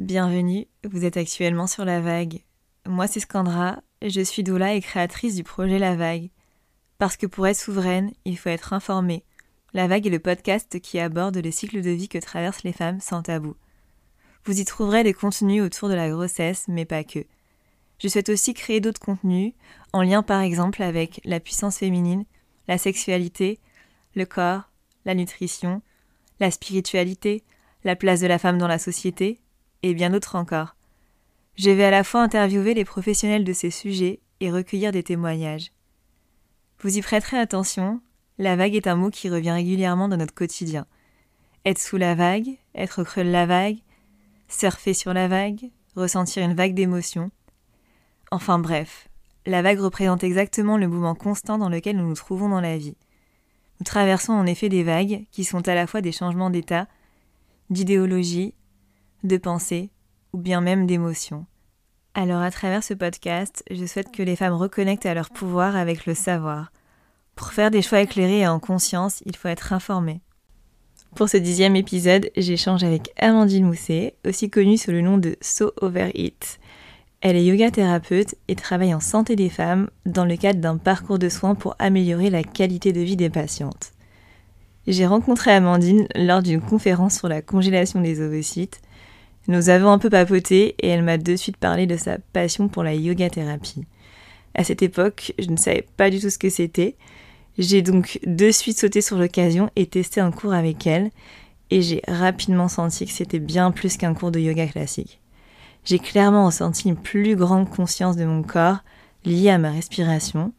Bienvenue, vous êtes actuellement sur La Vague. Moi c'est Scandra, je suis doula et créatrice du projet La Vague. Parce que pour être souveraine, il faut être informée. La Vague est le podcast qui aborde le cycle de vie que traversent les femmes sans tabou. Vous y trouverez des contenus autour de la grossesse, mais pas que. Je souhaite aussi créer d'autres contenus, en lien par exemple avec la puissance féminine, la sexualité, le corps, la nutrition, la spiritualité, la place de la femme dans la société, et bien d'autres encore. Je vais à la fois interviewer les professionnels de ces sujets et recueillir des témoignages. Vous y prêterez attention, la vague est un mot qui revient régulièrement dans notre quotidien. Être sous la vague, être creux de la vague, surfer sur la vague, ressentir une vague d'émotions. Enfin bref, la vague représente exactement le mouvement constant dans lequel nous nous trouvons dans la vie. Nous traversons en effet des vagues qui sont à la fois des changements d'état, d'idéologie, de pensée ou bien même d'émotion. Alors à travers ce podcast, je souhaite que les femmes reconnectent à leur pouvoir avec le savoir. Pour faire des choix éclairés et en conscience, il faut être informé. Pour ce dixième épisode, j'échange avec Amandine Mousset, aussi connue sous le nom de So Over It. Elle est yoga thérapeute et travaille en santé des femmes dans le cadre d'un parcours de soins pour améliorer la qualité de vie des patientes. J'ai rencontré Amandine lors d'une conférence sur la congélation des ovocytes nous avons un peu papoté et elle m'a de suite parlé de sa passion pour la yoga thérapie. À cette époque, je ne savais pas du tout ce que c'était. J'ai donc de suite sauté sur l'occasion et testé un cours avec elle et j'ai rapidement senti que c'était bien plus qu'un cours de yoga classique. J'ai clairement ressenti une plus grande conscience de mon corps liée à ma respiration.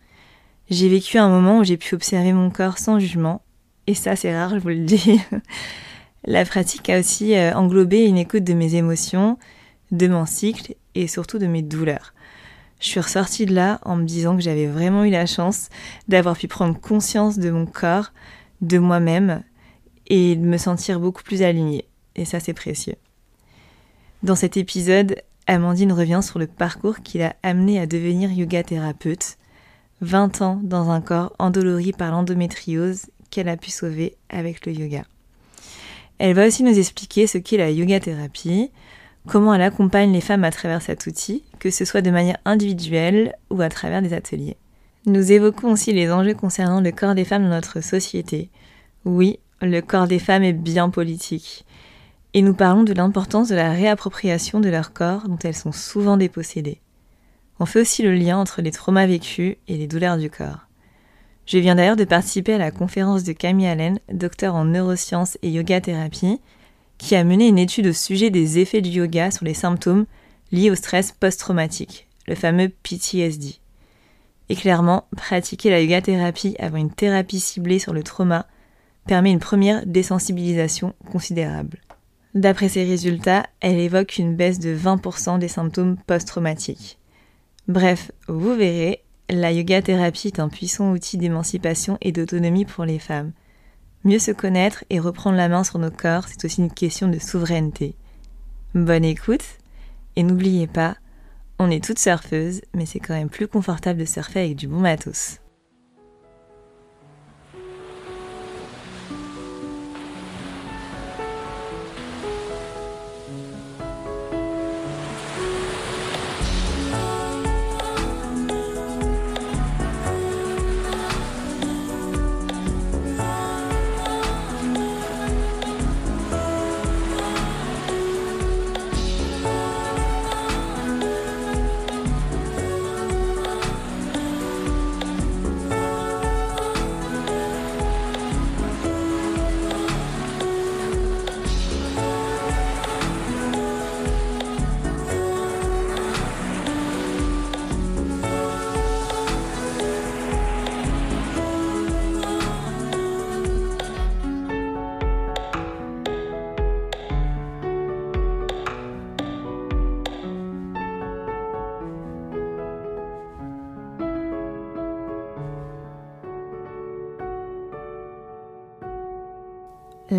J'ai vécu un moment où j'ai pu observer mon corps sans jugement et ça c'est rare, je vous le dis. La pratique a aussi euh, englobé une écoute de mes émotions, de mon cycle et surtout de mes douleurs. Je suis ressortie de là en me disant que j'avais vraiment eu la chance d'avoir pu prendre conscience de mon corps, de moi-même et de me sentir beaucoup plus alignée. Et ça, c'est précieux. Dans cet épisode, Amandine revient sur le parcours qui l'a amenée à devenir yoga thérapeute, 20 ans dans un corps endolori par l'endométriose qu'elle a pu sauver avec le yoga. Elle va aussi nous expliquer ce qu'est la yoga thérapie, comment elle accompagne les femmes à travers cet outil, que ce soit de manière individuelle ou à travers des ateliers. Nous évoquons aussi les enjeux concernant le corps des femmes dans notre société. Oui, le corps des femmes est bien politique. Et nous parlons de l'importance de la réappropriation de leur corps dont elles sont souvent dépossédées. On fait aussi le lien entre les traumas vécus et les douleurs du corps. Je viens d'ailleurs de participer à la conférence de Camille Allen, docteur en neurosciences et yoga thérapie, qui a mené une étude au sujet des effets du yoga sur les symptômes liés au stress post-traumatique, le fameux PTSD. Et clairement, pratiquer la yoga thérapie avant une thérapie ciblée sur le trauma permet une première désensibilisation considérable. D'après ces résultats, elle évoque une baisse de 20% des symptômes post-traumatiques. Bref, vous verrez, la yoga thérapie est un puissant outil d'émancipation et d'autonomie pour les femmes. Mieux se connaître et reprendre la main sur nos corps, c'est aussi une question de souveraineté. Bonne écoute, et n'oubliez pas, on est toutes surfeuses, mais c'est quand même plus confortable de surfer avec du bon matos.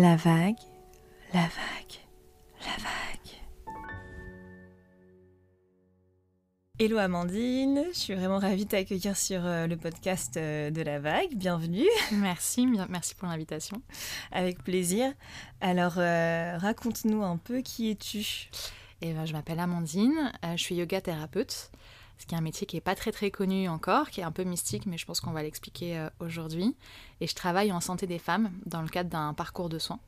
La vague, la vague, la vague. Hello Amandine, je suis vraiment ravie de t'accueillir sur euh, le podcast euh, de la vague. Bienvenue. Merci, merci pour l'invitation. Avec plaisir. Alors, euh, raconte-nous un peu qui es-tu Et ben, je m'appelle Amandine, je suis yoga thérapeute, ce qui est un métier qui n'est pas très très connu encore, qui est un peu mystique, mais je pense qu'on va l'expliquer aujourd'hui. Et je travaille en santé des femmes dans le cadre d'un parcours de soins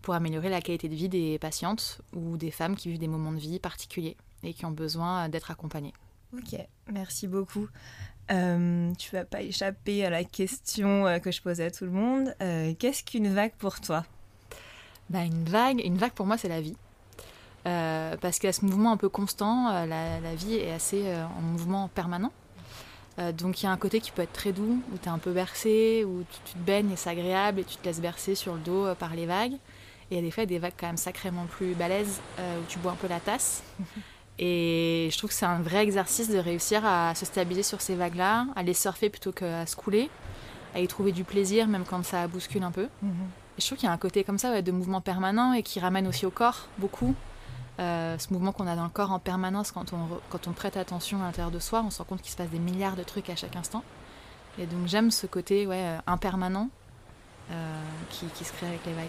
pour améliorer la qualité de vie des patientes ou des femmes qui vivent des moments de vie particuliers et qui ont besoin d'être accompagnées. Ok, merci beaucoup. Euh, tu vas pas échapper à la question euh, que je posais à tout le monde. Euh, qu'est-ce qu'une vague pour toi? Bah, Une vague, une vague pour moi, c'est la vie. Parce qu'il y a ce mouvement un peu constant, la, la, vie est assez en mouvement permanent. donc il y a un côté qui peut être très doux, où tu es un peu bercé, où tu, te baignes et c'est agréable, et tu te laisses bercer sur le dos par les vagues. Et il y a des fois des vagues quand même sacrément plus balèzes, où tu bois un peu la tasse. Et je trouve que c'est un vrai exercice de réussir à se stabiliser sur ces vagues-là, à les surfer plutôt qu'à se couler, à y trouver du plaisir même quand ça bouscule un peu. Mhm. Et je trouve qu'il y a un côté comme ça de mouvement permanent et qui ramène aussi au corps beaucoup. Euh, ce mouvement qu'on a dans le corps en permanence quand on, quand on prête attention à l'intérieur de soi, on se rend compte qu'il se passe des milliards de trucs à chaque instant. Et donc j'aime ce côté ouais, euh, impermanent euh, qui, qui se crée avec les vagues.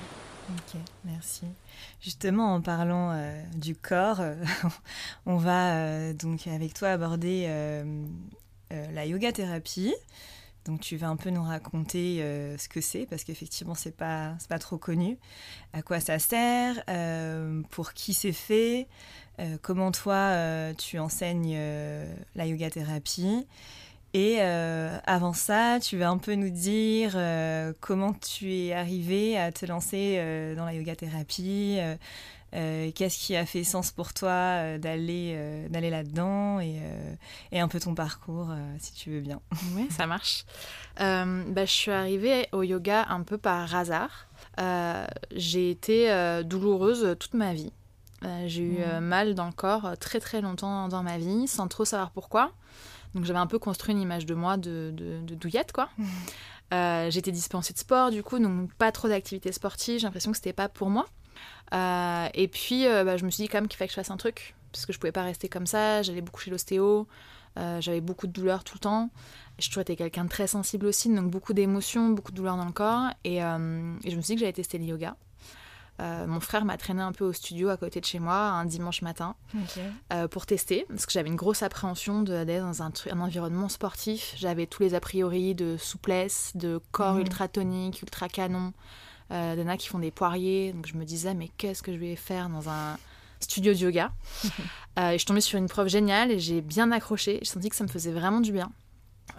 Ok, merci. Justement, en parlant du corps, on va donc avec toi aborder la yoga thérapie. Donc tu vas un peu nous raconter ce que c'est parce qu'effectivement c'est pas pas trop connu. À quoi ça sert Pour qui c'est fait Comment toi tu enseignes la yoga thérapie et euh, avant ça, tu vas un peu nous dire euh, comment tu es arrivé à te lancer euh, dans la yoga thérapie, qu'est-ce qui a fait sens pour toi d'aller d'aller là-dedans et, et, un peu ton parcours, si tu veux bien. Oui, ça marche. Bah, je suis arrivée au yoga un peu par hasard. J'ai été douloureuse toute ma vie. J'ai eu mmh. mal dans le corps très très longtemps dans ma vie, sans trop savoir pourquoi. Donc j'avais un peu construit une image de moi de, de, douillette, quoi. Mmh. Euh, j'étais dispensée de sport, du coup, donc pas trop d'activités sportives. J'ai l'impression que c'était pas pour moi. Euh, et puis, euh, bah, je me suis dit quand même qu'il fallait que je fasse un truc, parce que je pouvais pas rester comme ça. J'allais beaucoup chez l'ostéo, j'avais beaucoup de douleurs tout le temps. Je toujours été quelqu'un de très sensible aussi, donc beaucoup d'émotions, beaucoup de douleurs dans le corps. Et, et je me suis dit que j'allais tester le yoga. Euh, mon frère m'a traîné un peu au studio à côté de chez moi un dimanche matin euh, pour tester, parce que j'avais une grosse appréhension d'aller dans un, un, environnement sportif. J'avais tous les a priori de souplesse, de corps mhm. ultra tonique, ultra canon. Euh, en a qui font des poiriers, donc je me disais, mais qu'est-ce que je vais faire dans un studio de yoga et Je suis tombée sur une prof géniale et j'ai bien accroché. J'ai senti que ça me faisait vraiment du bien,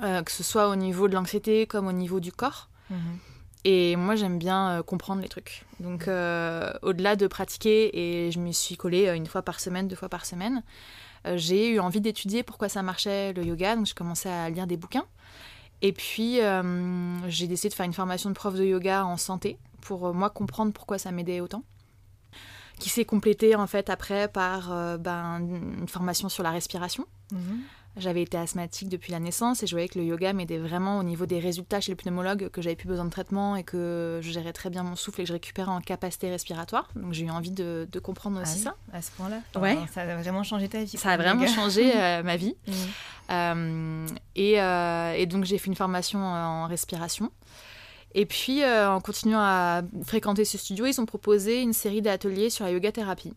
que ce soit au niveau de l'anxiété comme au niveau du corps. Mhm. Et moi, j'aime bien euh, comprendre les trucs. Donc, euh, au-delà de pratiquer, et je me suis collée euh, une fois par semaine, deux fois par semaine, j'ai eu envie d'étudier pourquoi ça marchait le yoga. Donc, j'ai commencé à lire des bouquins. Et puis, j'ai décidé de faire une formation de prof de yoga en santé pour moi comprendre pourquoi ça m'aidait autant. Qui s'est complétée en fait après par ben, une formation sur la respiration. Mhm. J'avais été asthmatique depuis la naissance et je voyais que le yoga m'aidait vraiment au niveau des résultats chez le pneumologue, que j'avais plus besoin de traitement et que je gérais très bien mon souffle et que je récupérais en capacité respiratoire. Donc j'ai eu envie de, comprendre aussi ah ça. À ce point-là Ouais. Ça a vraiment changé ta vie. Ça a vraiment changé euh, ma vie. Mmh. Euh, et, euh, et, donc j'ai fait une formation en respiration. Et puis en continuant à fréquenter ce studio, ils ont proposé une série d'ateliers sur la yoga thérapie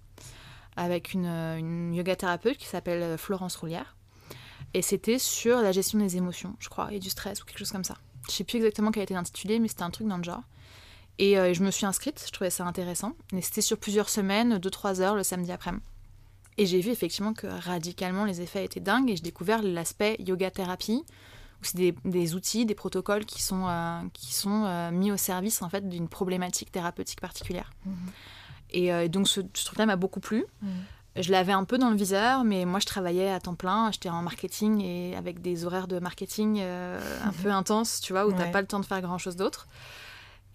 avec une, une yoga thérapeute qui s'appelle Florence Roulière et c'était sur la gestion des émotions, je crois, et du stress ou quelque chose comme ça. Je sais plus exactement quel était l'intitulé, mais c'était un truc dans le genre. Et euh, je me suis inscrite, je trouvais ça intéressant. Et c'était sur plusieurs semaines, 2-3 heures le samedi après-midi. Et j'ai vu effectivement que radicalement les effets étaient dingues et j'ai découvert l'aspect yoga thérapie, où c'est des, outils, des protocoles qui sont, euh, qui sont euh, mis au service en fait d'une problématique thérapeutique particulière. Mhm. Et donc ce, truc-là m'a beaucoup plu. Mhm je l'avais un peu dans le viseur, mais moi je travaillais à temps plein, j'étais en marketing et avec des horaires de marketing euh, un peu intenses, tu vois, où tu n'as pas le temps de faire grand chose d'autre.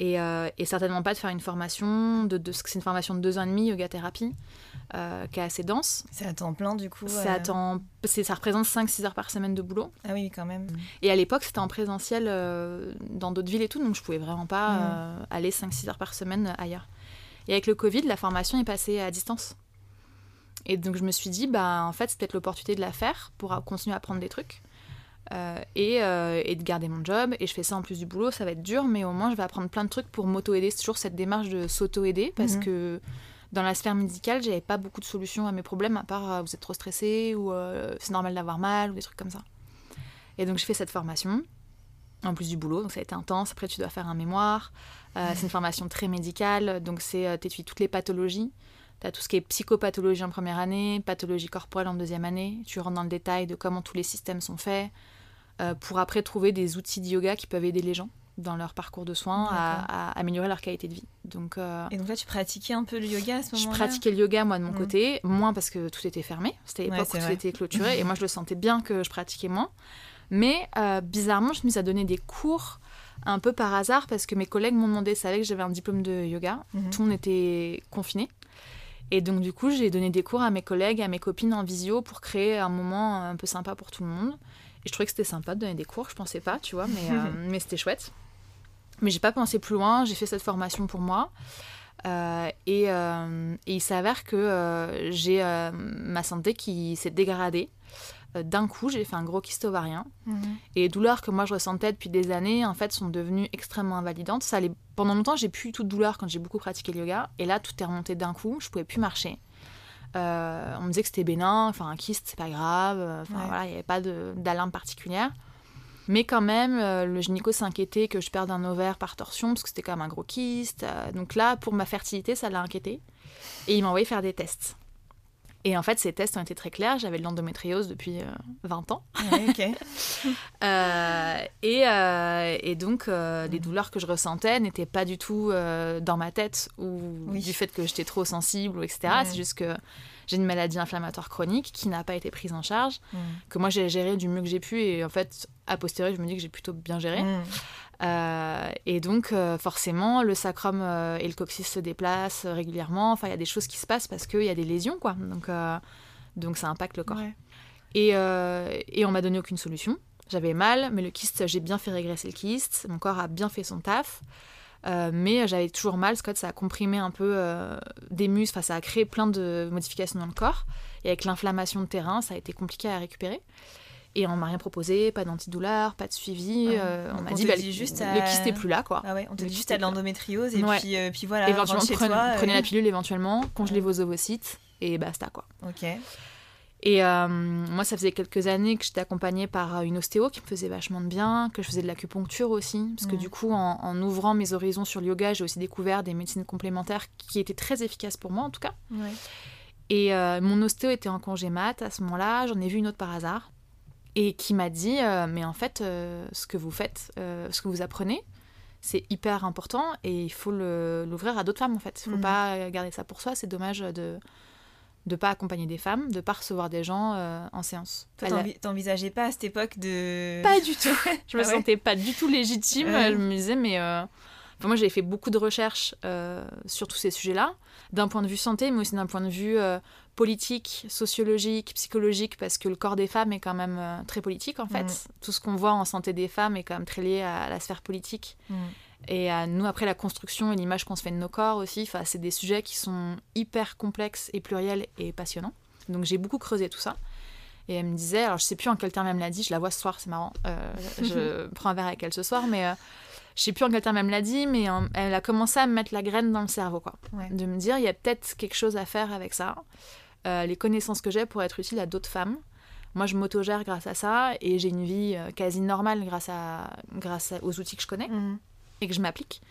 Et, euh, et, certainement pas de faire une formation, de, de c'est une formation de deux ans et demi, yoga thérapie, euh, qui est assez dense. C'est à temps plein du coup ça représente 5-6 heures par semaine de boulot. Ah oui, quand même. Et à l'époque, c'était en présentiel dans d'autres villes et tout, donc je pouvais vraiment pas mm. aller 5-6 heures par semaine ailleurs. Et avec le Covid, la formation est passée à distance. Et donc je me suis dit, bah en fait, c'est peut-être l'opportunité de la faire pour continuer à apprendre des trucs. Euh, et, euh, et, de garder mon job. Et je fais ça en plus du boulot, ça va être dur, mais au moins je vais apprendre plein de trucs pour m'auto-aider. C'est toujours cette démarche de s'auto-aider parce mhm. que dans la sphère médicale, j'avais pas beaucoup de solutions à mes problèmes, à part vous êtes trop stressé ou c'est normal d'avoir mal ou des trucs comme ça. Et donc, je fais cette formation, en plus du boulot, donc ça a été intense. Après, tu dois faire un mémoire. C'est une formation très médicale, donc c'est tu toutes les pathologies. Tu as tout ce qui est psychopathologie en première année, pathologie corporelle en deuxième année. Tu rentres dans le détail de comment tous les systèmes sont faits, pour après trouver des outils de yoga qui peuvent aider les gens dans leur parcours de soins à, améliorer leur qualité de vie. Donc, euh, Et donc là, tu pratiquais un peu le yoga à ce moment-là Je pratiquais le yoga, moi, de mon mm. côté, moins parce que tout était fermé. C'était l'époque où tout était clôturé, et moi, je le sentais bien que je pratiquais moins. Mais euh, bizarrement, je me suis à donner des cours un peu par hasard, parce que mes collègues m'ont demandé, savaient que j'avais un diplôme de yoga. Mm-hmm. Tout le monde était confiné. Et donc, du coup, j'ai donné des cours à mes collègues, à mes copines en visio pour créer un moment un peu sympa pour tout le monde. Et je trouvais que c'était sympa de donner des cours, je pensais pas, tu vois, mais, euh, mais c'était chouette. Mais j'ai pas pensé plus loin, j'ai fait cette formation pour moi. Euh, euh, et, il s'avère que j'ai ma santé qui s'est dégradée. D'un coup, j'ai fait un gros kyste ovarien. Mhm. Et les douleurs que moi je ressentais depuis des années, en fait, sont devenues extrêmement invalidantes. Ça allait... Pendant longtemps, j'ai plus eu toute douleur quand j'ai beaucoup pratiqué le yoga. Et là, tout est remonté d'un coup. Je pouvais plus marcher. On me disait que c'était bénin, enfin un kyste, c'est pas grave. Enfin voilà, il n'y avait pas d'alarme particulière. Mais quand même, euh, le gynéco s'inquiétait que je perde un ovaire par torsion, parce que c'était quand même un gros kyste. Euh, donc là, pour ma fertilité, ça l'a inquiété. Et il m'a envoyé faire des tests. Et en fait, ces tests ont été très clairs. J'avais de l'endométriose depuis 20 euh, ans. ok. et, donc, les douleurs que je ressentais n'étaient pas du tout dans ma tête ou du fait que j'étais trop sensible, ou etc. C'est juste que j'ai une maladie inflammatoire chronique qui n'a pas été prise en charge, mm. que moi j'ai géré du mieux que j'ai pu et en fait, a posteriori, je me dis que j'ai plutôt bien géré. Mm. Euh, et donc, euh, forcément, le sacrum euh, et le coccyx se déplacent régulièrement. Enfin, il y a des choses qui se passent parce qu'il y a des lésions, quoi. Donc, donc ça impacte le corps. Et, et on m'a donné aucune solution. J'avais mal, mais le kyste, j'ai bien fait régresser le kyste. Mon corps a bien fait son taf. Mais j'avais toujours mal, que ça a comprimé un peu des muscles, enfin, ça a créé plein de modifications dans le corps. Et avec l'inflammation de terrain, ça a été compliqué à récupérer. Et on m'a rien proposé, pas d'antidouleur, pas de suivi. Euh, on m'a dit, bah, juste le kyste n'est plus là, quoi. Ah ouais, on te dit juste à de l'endométriose, et puis, puis voilà. Éventuellement, prenez, prenez la pilule éventuellement, congelez vos ovocytes, et basta, quoi. Ok. Et euh, moi, ça faisait quelques années que j'étais accompagnée par euh, une ostéo qui me faisait vachement de bien, que je faisais de l'acupuncture aussi, parce que du coup, en, ouvrant mes horizons sur le yoga, j'ai aussi découvert des médecines complémentaires qui étaient très efficaces pour moi, en tout cas. Et euh, mon ostéo était en congé mat à ce moment-là, j'en ai vu une autre par hasard, et qui m'a dit, mais en fait, ce que vous faites, ce que vous apprenez, c'est hyper important et il faut l'ouvrir à d'autres femmes, en fait. Il ne faut mm. pas garder ça pour soi, c'est dommage de de pas accompagner des femmes, de pas recevoir des gens euh, en séance. t'envisageais pas à cette époque de... Pas du tout. je me ah sentais pas du tout légitime. Je me disais, mais... Euh, moi, j'avais fait beaucoup de recherches euh, sur tous ces sujets-là, d'un point de vue santé, mais aussi d'un point de vue politique, sociologique, psychologique, parce que le corps des femmes est quand même très politique, en fait. Mm. Tout ce qu'on voit en santé des femmes est quand même très lié à la sphère politique. Mm. Et à nous, après, la construction et l'image qu'on se fait de nos corps aussi, c'est des sujets qui sont hyper complexes et pluriels et passionnants. Donc j'ai beaucoup creusé tout ça. Et elle me disait, alors je sais plus en quel terme elle me l'a dit, je la vois ce soir, c'est marrant. Euh, je prends un verre avec elle ce soir, mais je euh, je sais plus en quel terme elle me l'a dit, mais euh, elle a commencé à me mettre la graine dans le cerveau, quoi. De me dire, il y a peut-être quelque chose à faire avec ça. Les connaissances que j'ai pour être utile à d'autres femmes. Moi, je m'autogère grâce à ça et j'ai une vie quasi normale grâce, à, grâce aux outils que je connais. Mhm et que je m'applique.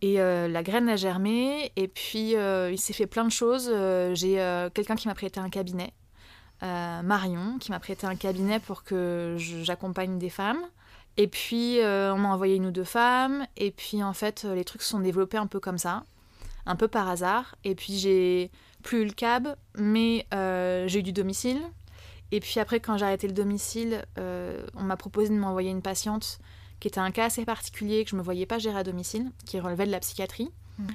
Et euh, la graine a germé, et puis euh, il s'est fait plein de choses. Euh, j'ai quelqu'un qui m'a prêté un cabinet, Marion, qui m'a prêté un cabinet pour que j'accompagne des femmes. Et puis on m'a envoyé une ou deux femmes, et puis en fait les trucs se sont développés un peu comme ça, un peu par hasard. Et puis j'ai plus eu le cab, mais j'ai eu du domicile. Et puis après, quand j'ai arrêté le domicile, on m'a proposé de m'envoyer une patiente qui était un cas assez particulier que je ne me voyais pas gérer à domicile, qui relevait de la psychiatrie, mmh.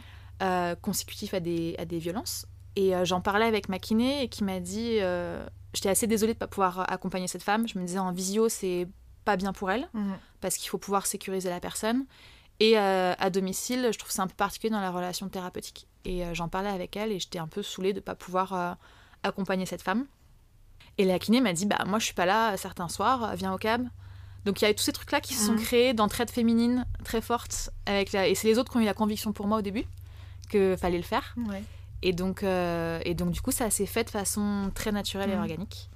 euh, consécutif à des, à des violences. Et euh, j'en parlais avec ma kiné et qui m'a dit euh, J'étais assez désolée de ne pas pouvoir accompagner cette femme. Je me disais en visio, c'est pas bien pour elle, mmh. parce qu'il faut pouvoir sécuriser la personne. Et à domicile, je trouve c'est un peu particulier dans la relation thérapeutique. Et j'en parlais avec elle et j'étais un peu saoulée de ne pas pouvoir accompagner cette femme. Et la kiné m'a dit Bah, moi, je suis pas là certains soirs, viens au cab. Donc il y a tous ces trucs-là qui se sont mm. créés d'entraide féminine très forte. Avec la... Et c'est les autres qui ont eu la conviction pour moi au début qu'il fallait le faire. Et donc, euh, et donc, du coup, ça s'est fait de façon très naturelle et Mhm. organique.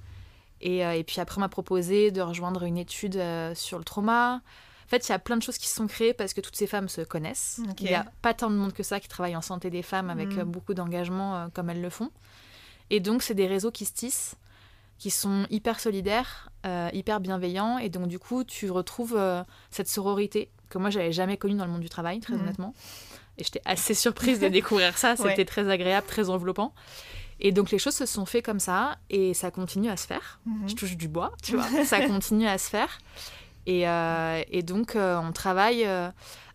Et, euh, et puis après, on m'a proposé de rejoindre une étude euh, sur le trauma. En fait, il y a plein de choses qui se sont créées parce que toutes ces femmes se connaissent. Il n'y a pas tant de monde que ça qui travaille en santé des femmes avec Mhm. euh, beaucoup d'engagement euh, comme elles le font. Et donc, c'est des réseaux qui se tissent, qui sont hyper solidaires, euh, hyper bienveillants. Et donc, du coup, tu retrouves euh, cette sororité que moi, j'avais jamais connue dans le monde du travail, très Mhm. honnêtement. Et j'étais assez surprise de découvrir ça. C'était Ouais. très agréable, très enveloppant. Et donc, les choses se sont faites comme ça. Et ça continue à se faire. Mhm. Je touche du bois, tu vois. ça continue à se faire. Et, euh, et donc, euh, on travaille euh,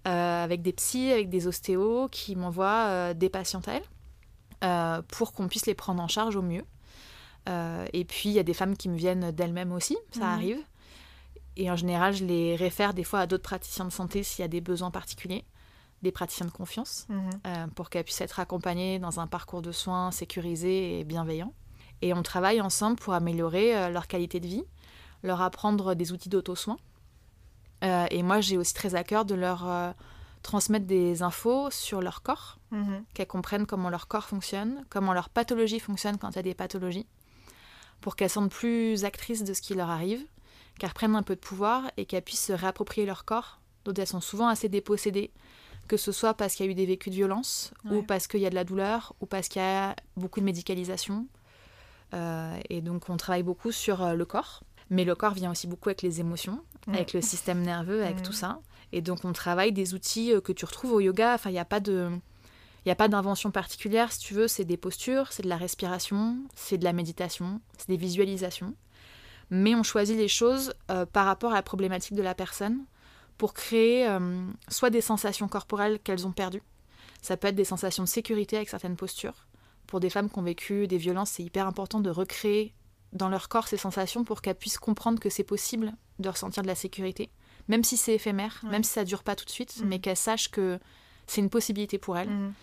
avec des psys, avec des ostéos qui m'envoient des patientes à elles pour qu'on puisse les prendre en charge au mieux. Et puis, il y a des femmes qui me viennent d'elles-mêmes aussi, ça Mhm. arrive. Et en général, je les réfère des fois à d'autres praticiens de santé s'il y a des besoins particuliers, des praticiens de confiance, Mhm. euh, pour qu'elles puissent être accompagnées dans un parcours de soins sécurisé et bienveillant. Et on travaille ensemble pour améliorer leur qualité de vie, leur apprendre des outils d'auto-soin. Euh, et moi, j'ai aussi très à cœur de leur euh, transmettre des infos sur leur corps, Mhm. qu'elles comprennent comment leur corps fonctionne, comment leur pathologie fonctionne quand il y a des pathologies, pour qu'elles sentent plus actrices de ce qui leur arrive, qu'elles reprennent un peu de pouvoir et qu'elles puissent se réapproprier leur corps, dont elles sont souvent assez dépossédées, que ce soit parce qu'il y a eu des vécus de violence, ou parce qu'il y a de la douleur, ou parce qu'il y a beaucoup de médicalisation. Euh, et donc on travaille beaucoup sur le corps, mais le corps vient aussi beaucoup avec les émotions, avec le système nerveux, avec tout ça. Et donc on travaille des outils euh, que tu retrouves au yoga. Enfin, il n'y a pas de... Il n'y a pas d'invention particulière, si tu veux, c'est des postures, c'est de la respiration, c'est de la méditation, c'est des visualisations. Mais on choisit les choses euh, par rapport à la problématique de la personne pour créer euh, soit des sensations corporelles qu'elles ont perdues. Ça peut être des sensations de sécurité avec certaines postures. Pour des femmes qui ont vécu des violences, c'est hyper important de recréer dans leur corps ces sensations pour qu'elles puissent comprendre que c'est possible de ressentir de la sécurité, même si c'est éphémère, Ouais. même si ça dure pas tout de suite, Mhm. mais qu'elles sachent que c'est une possibilité pour elles. Mhm.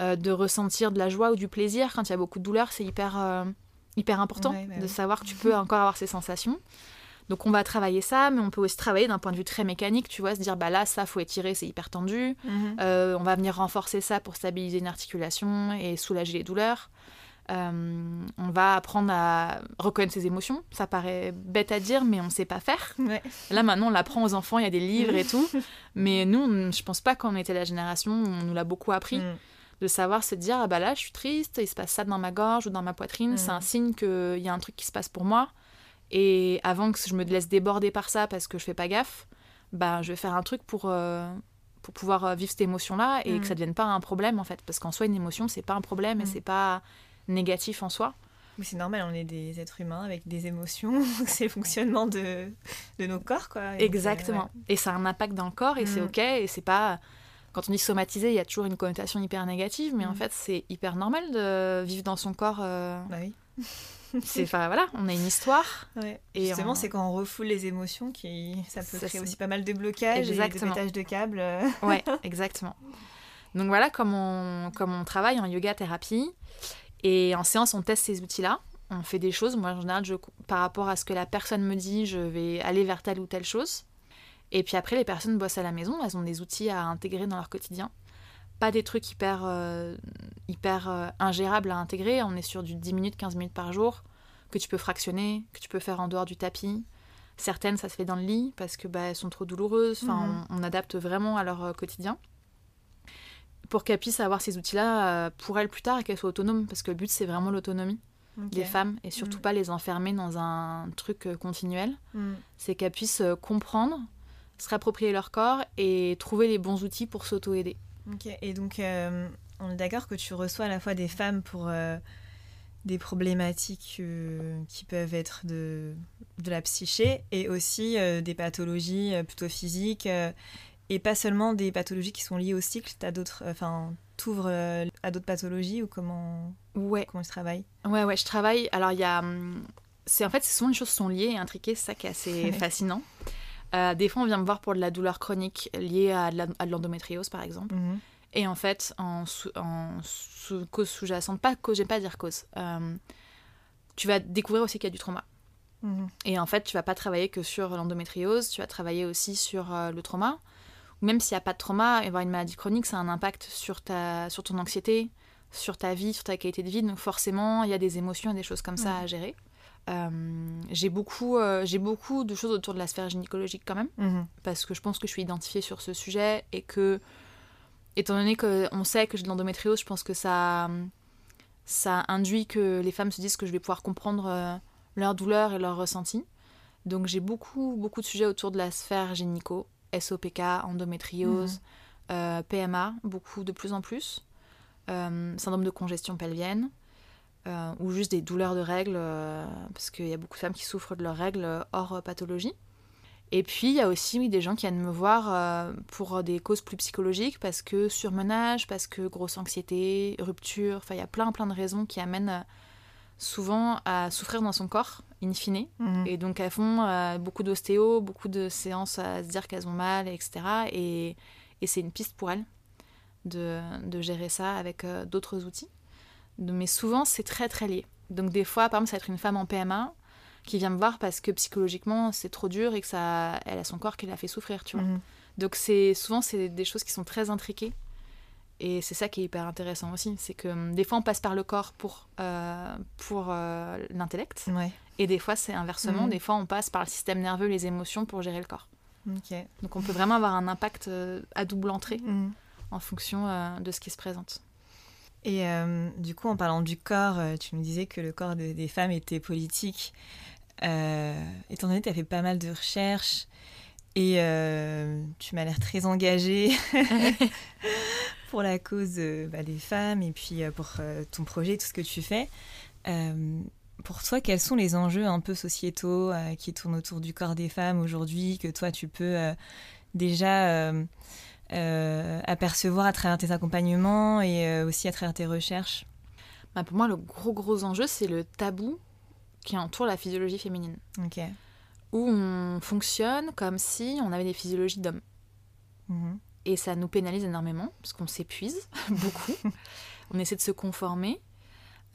Euh, de ressentir de la joie ou du plaisir quand il y a beaucoup de douleur, c'est hyper, euh, hyper important Ouais, bah de oui. savoir que tu peux encore avoir ces sensations. Donc on va travailler ça, mais on peut aussi travailler d'un point de vue très mécanique, tu vois, se dire bah là ça faut étirer, c'est hyper tendu. Mhm. Euh, on va venir renforcer ça pour stabiliser une articulation et soulager les douleurs. Euh, on va apprendre à reconnaître ses émotions. Ça paraît bête à dire, mais on ne sait pas faire. Ouais. Là, maintenant, on l'apprend aux enfants, il y a des livres et tout. Mais nous, on- je pense pas qu'on était la génération où on nous l'a beaucoup appris. Mhm. De savoir se dire, ah bah là, je suis triste, il se passe ça dans ma gorge ou dans ma poitrine, Mm. c'est un signe qu'il y a un truc qui se passe pour moi. Et avant que je me laisse déborder par ça parce que je fais pas gaffe, bah, je vais faire un truc pour, euh, pour pouvoir euh, vivre cette émotion-là et Mm. que ça devienne pas un problème en fait. Parce qu'en soi, une émotion, c'est pas un problème et Mm. c'est pas négatif en soi. Mais c'est normal, on est des êtres humains avec des émotions, c'est le fonctionnement de, de nos corps, quoi. Et Exactement. Et ça a un impact dans le corps et c'est Mm. ok. Et c'est pas. Quand on dit somatiser, il y a toujours une connotation hyper négative, mais en Mm. fait, c'est hyper normal de vivre dans son corps. euh, euh, Bah oui. c'est, enfin, voilà, on a une histoire. Ouais. Et Justement, on- c'est quand on refoule les émotions qui ça peut Ça, créer aussi pas mal de blocages Exactement. et de pétage de câbles. euh. Ouais, exactement. Donc voilà comment on, comment on travaille en yoga thérapie. Et en séance, on teste ces outils-là. On fait des choses. Moi, en général, je, par rapport à ce que la personne me dit, je vais aller vers telle ou telle chose. Et puis après, les personnes bossent à la maison. Elles ont des outils à intégrer dans leur quotidien. Pas des trucs hyper, euh, hyper euh, ingérables à intégrer. On est sur du 10 minutes, 15 minutes par jour que tu peux fractionner, que tu peux faire en dehors du tapis. Certaines, ça se fait dans le lit parce que bah, elles sont trop douloureuses. Enfin, Mhm. on, on adapte vraiment à leur euh, quotidien pour qu'elles puissent avoir ces outils-là euh, pour elles plus tard et qu'elles soient autonomes. Parce que le but, c'est vraiment l'autonomie des femmes et surtout Mhm. pas les enfermer dans un truc euh, continuel. Mhm. C'est qu'elles puissent euh, comprendre, se réapproprier leur corps et trouver les bons outils pour s'auto-aider. Ok. Et donc, euh, on est d'accord que tu reçois à la fois des femmes pour euh, des problématiques euh, qui peuvent être de, de la psyché et aussi des pathologies plutôt physiques et pas seulement des pathologies qui sont liées au cycle. T'as d'autres, enfin, t'ouvres euh, à d'autres pathologies ou comment Ouais, comment tu travailles ouais, ouais, je travaille. Alors, il y a. hum, C'est en fait, souvent les choses sont liées et intriquées, c'est ça qui est assez fascinant. Euh, des fois, on vient me voir pour de la douleur chronique liée à de l'endométriose, par exemple. Mhm. Et en fait, en, sous- en sous- cause sous-jacente, pas cause, j'aime pas dire cause, euh, tu vas découvrir aussi qu'il y a du trauma. Mhm. Et en fait, tu vas pas travailler que sur l'endométriose, tu vas travailler aussi sur euh, le trauma. Même s'il n'y a pas de trauma, avoir une maladie chronique, ça a un impact sur, ta, sur ton anxiété, sur ta vie, sur ta qualité de vie. Donc forcément, il y a des émotions et des choses comme ça à gérer. Euh, j'ai beaucoup, euh, j'ai beaucoup de choses autour de la sphère gynécologique quand même, Mhm. parce que je pense que je suis identifiée sur ce sujet et que, étant donné qu'on sait que j'ai de l'endométriose, je pense que ça, ça induit que les femmes se disent que je vais pouvoir comprendre euh, leurs douleurs et leurs ressentis. Donc j'ai beaucoup, beaucoup de sujets autour de la sphère gynéco, SOPK, endométriose, euh, PMA, beaucoup de plus en plus, euh, syndrome de congestion pelvienne, euh, ou juste des douleurs de règles, parce qu'il y a beaucoup de femmes qui souffrent de leurs règles hors pathologie. Et puis il y a aussi oui, des gens qui viennent me voir pour des causes plus psychologiques, parce que surmenage, parce que grosse anxiété, rupture, enfin il y a plein plein de raisons qui amènent souvent à souffrir dans son corps, in fine. Mhm. Et donc elles font euh, beaucoup d'ostéo, beaucoup de séances à se dire qu'elles ont mal, etc. Et, et c'est une piste pour elles de, de gérer ça avec euh, d'autres outils. Mais souvent c'est très très lié. Donc des fois, par exemple, ça va être une femme en PMA qui vient me voir parce que psychologiquement c'est trop dur et que ça, elle a son corps qui l'a fait souffrir, tu vois. Mhm. Donc c'est souvent c'est des choses qui sont très intriquées et c'est ça qui est hyper intéressant aussi, c'est que hum, des fois on passe par le corps pour euh, pour euh, l'intellect Ouais. et des fois c'est inversement, Mhm. des fois on passe par le système nerveux, les émotions pour gérer le corps. Donc on peut vraiment avoir un impact euh, à double entrée Mhm. en fonction euh, de ce qui se présente. Et du coup, en parlant du corps, tu nous disais que le corps de- des femmes était politique. Étant donné que tu as fait pas mal de recherches et euh, tu m'as l'air très engagée pour la cause euh, bah, des femmes et puis euh, pour ton projet, tout ce que tu fais. pour toi, quels sont les enjeux un peu sociétaux qui tournent autour du corps des femmes aujourd'hui que toi tu peux déjà apercevoir à travers tes accompagnements et aussi à travers tes recherches? Bah, pour moi le gros gros enjeu c'est le tabou qui entoure la physiologie féminine, Ok. Où on fonctionne comme si on avait des physiologies d'hommes. Mhm. Et ça nous pénalise énormément, parce qu'on s'épuise beaucoup. on essaie de se conformer.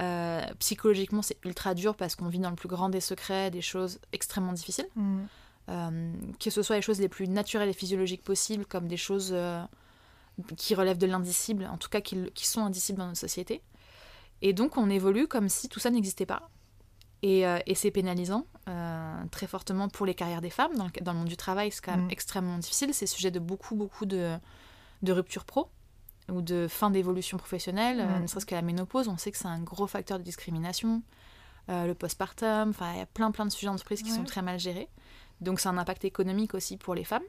Euh, psychologiquement, c'est ultra dur parce qu'on vit dans le plus grand des secrets, des choses extrêmement difficiles. Mhm. Euh, que ce soit les choses les plus naturelles et physiologiques possibles, comme des choses euh, qui relèvent de l'indicible, en tout cas qui, qui sont indicibles dans notre société. Et donc on évolue comme si tout ça n'existait pas. Et, euh, et c'est pénalisant euh, très fortement pour les carrières des femmes. Dans le, dans le monde du travail, c'est quand même Mm. extrêmement difficile. C'est sujet de beaucoup, beaucoup de, de ruptures pro ou de fin d'évolution professionnelle, euh, Mm. ne serait-ce que la ménopause. On sait que c'est un gros facteur de discrimination. Le postpartum, enfin, il y a plein, plein de sujets d'entreprise qui Ouais. sont très mal gérés. Donc, c'est un impact économique aussi pour les femmes.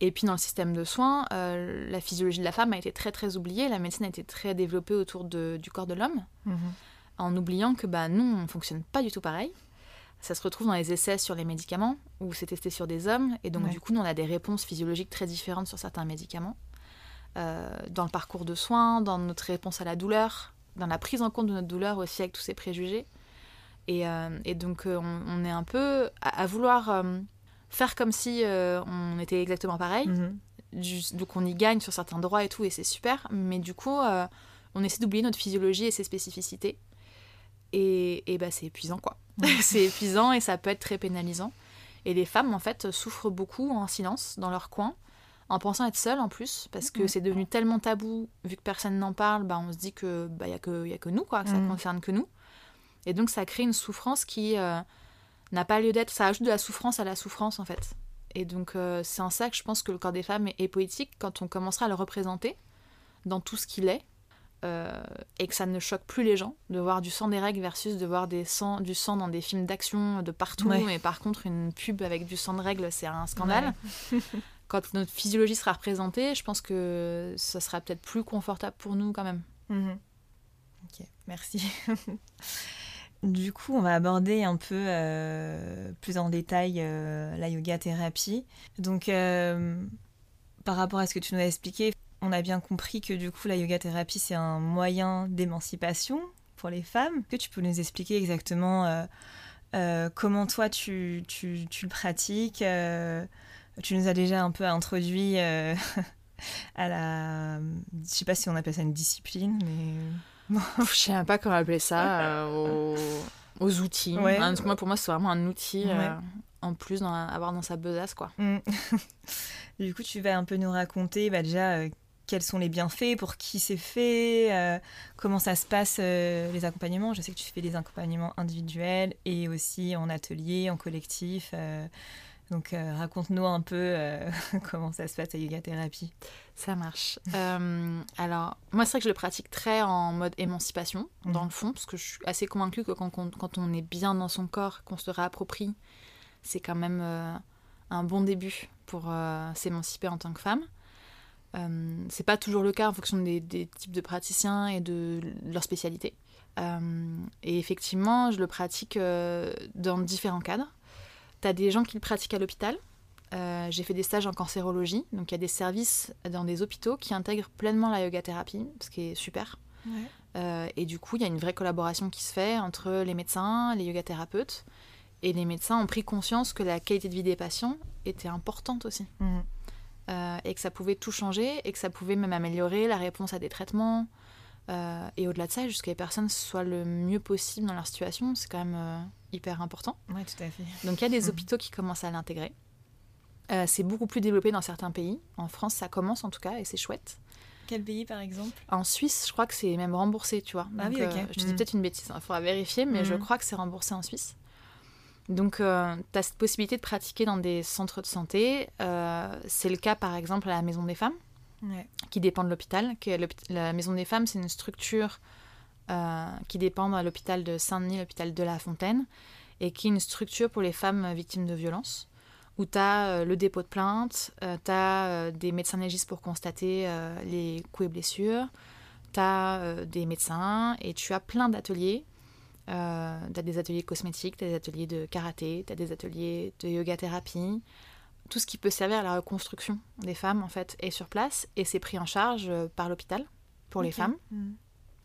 Et puis, dans le système de soins, euh, la physiologie de la femme a été très, très oubliée. La médecine a été très développée autour de- du corps de l'homme Mhm. En oubliant que bah, nous, on fonctionne pas du tout pareil. Ça se retrouve dans les essais sur les médicaments, où c'est testé sur des hommes, et donc Ouais. du coup, nous, on a des réponses physiologiques très différentes sur certains médicaments. Euh, dans le parcours de soins, dans notre réponse à la douleur, dans la prise en compte de notre douleur aussi avec tous ces préjugés. Et, euh, et donc, euh, on, on est un peu à, à vouloir faire comme si on était exactement pareil, Mhm. du- donc on y gagne sur certains droits et tout, et c'est super. Mais du coup, on essaie d'oublier notre physiologie et ses spécificités. Et, et bah, c'est épuisant, quoi. c'est épuisant et ça peut être très pénalisant. Et les femmes, en fait, souffrent beaucoup en silence, dans leur coin, en pensant être seules en plus, parce que c'est devenu tellement tabou, vu que personne n'en parle, bah, on se dit que bah, y a que y a que nous, quoi, que ça Mhm. concerne que nous. Et donc ça crée une souffrance qui euh, n'a pas lieu d'être. Ça ajoute de la souffrance à la souffrance, en fait. Et donc euh, c'est en ça que je pense que le corps des femmes est, est poétique quand on commencera à le représenter dans tout ce qu'il est. euh, et que ça ne choque plus les gens de voir du sang des règles versus de voir des sang, du sang dans des films d'action de partout. Ouais. Mais par contre, une pub avec du sang de règles, c'est un scandale. Ouais. Quand notre physiologie sera représentée, je pense que ça sera peut-être plus confortable pour nous quand même. Mhm. Ok, merci. du coup, on va aborder un peu euh, plus en détail euh, la yoga thérapie. Donc, par rapport à ce que tu nous as expliqué, on a bien compris que du coup, la yoga thérapie, c'est un moyen d'émancipation pour les femmes. Que tu peux nous expliquer exactement euh, euh, comment toi tu, tu- tu le pratiques euh, Tu nous as déjà un peu introduit euh, à la. Je sais pas si on appelle ça une discipline, mais. Je sais même pas comment appeler ça, euh, aux, aux outils. Ouais. Hein, parce que moi, pour moi, c'est vraiment un outil euh, Ouais. en plus dans, à avoir dans sa besace, quoi. Mm. du coup, tu vas un peu nous raconter bah, déjà euh, quels sont les bienfaits, pour qui c'est fait, euh, comment ça se passe euh, les accompagnements. Je sais que tu fais des accompagnements individuels et aussi en atelier, en collectif. euh, donc raconte-nous un peu comment ça se passe à Yoga Thérapie. Ça marche. Alors, moi, c'est vrai que je le pratique très en mode émancipation, dans Mhm. le fond, parce que je suis assez convaincue que quand, quand- on est bien dans son corps, qu'on se réapproprie, c'est quand même un bon début pour s'émanciper en tant que femme. Euh, c'est pas toujours le cas en fonction des, des types de praticiens et de leur spécialité. Euh, et effectivement, je le pratique euh, dans différents cadres. Tu as des gens qui le pratiquent à l'hôpital. Euh, j'ai fait des stages en cancérologie, donc il y a des services dans des hôpitaux qui intègrent pleinement la yoga thérapie, ce qui est super. Et du coup, il y a une vraie collaboration qui se fait entre les médecins, les yoga thérapeutes, et les médecins ont pris conscience que la qualité de vie des patients était importante aussi, Mhm. Euh, et que ça pouvait tout changer, et que ça pouvait même améliorer la réponse à des traitements. Euh, et au-delà de ça, jusqu'à les personnes soient le mieux possible dans leur situation, c'est quand même euh, hyper important. Ouais, tout à fait. Donc il y a des Mhm. hôpitaux qui commencent à l'intégrer. C'est beaucoup plus développé dans certains pays. En France, ça commence en tout cas, et c'est chouette. Quel pays par exemple? En Suisse, je crois que c'est même remboursé, tu vois. Ah oui, ok. je te dis Mhm. peut-être une bêtise, il faudra vérifier, mais je Mhm. crois que c'est remboursé en Suisse. Donc, tu as cette possibilité de pratiquer dans des centres de santé. Euh, c'est le cas, par exemple, à la Maison des Femmes, Ouais. qui dépend de l'hôpital. La Maison des Femmes, c'est une structure euh, qui dépend de l'hôpital de Saint-Denis, l'hôpital de La Fontaine, et qui est une structure pour les femmes victimes de violences, où tu as le dépôt de plainte, tu as des médecins légistes pour constater euh, les coups et blessures, tu as des médecins, et tu as plein d'ateliers. Euh, tu as des ateliers cosmétiques, tu as des ateliers de karaté, tu as des ateliers de yoga thérapie. Tout ce qui peut servir à la reconstruction des femmes, en fait, est sur place et c'est pris en charge euh, par l'hôpital pour les femmes. Mhm.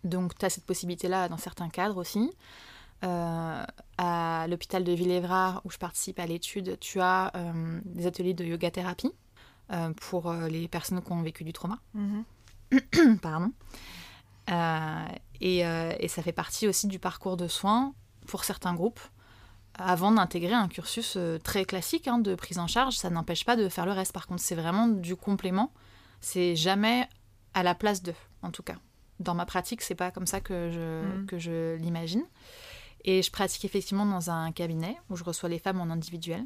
Donc, tu as cette possibilité-là dans certains cadres aussi. Euh, à l'hôpital de Villévrard, où je participe à l'étude, tu as euh, des ateliers de yoga thérapie pour les personnes qui ont vécu du trauma. Mhm. Pardon. Euh, et, euh, et ça fait partie aussi du parcours de soins pour certains groupes, avant d'intégrer un cursus euh, très classique hein, de prise en charge. Ça n'empêche pas de faire le reste. Par contre, c'est vraiment du complément. C'est jamais à la place d'eux, en tout cas. Dans ma pratique, c'est pas comme ça que je, Mhm. que je l'imagine. Et je pratique effectivement dans un cabinet où je reçois les femmes en individuel,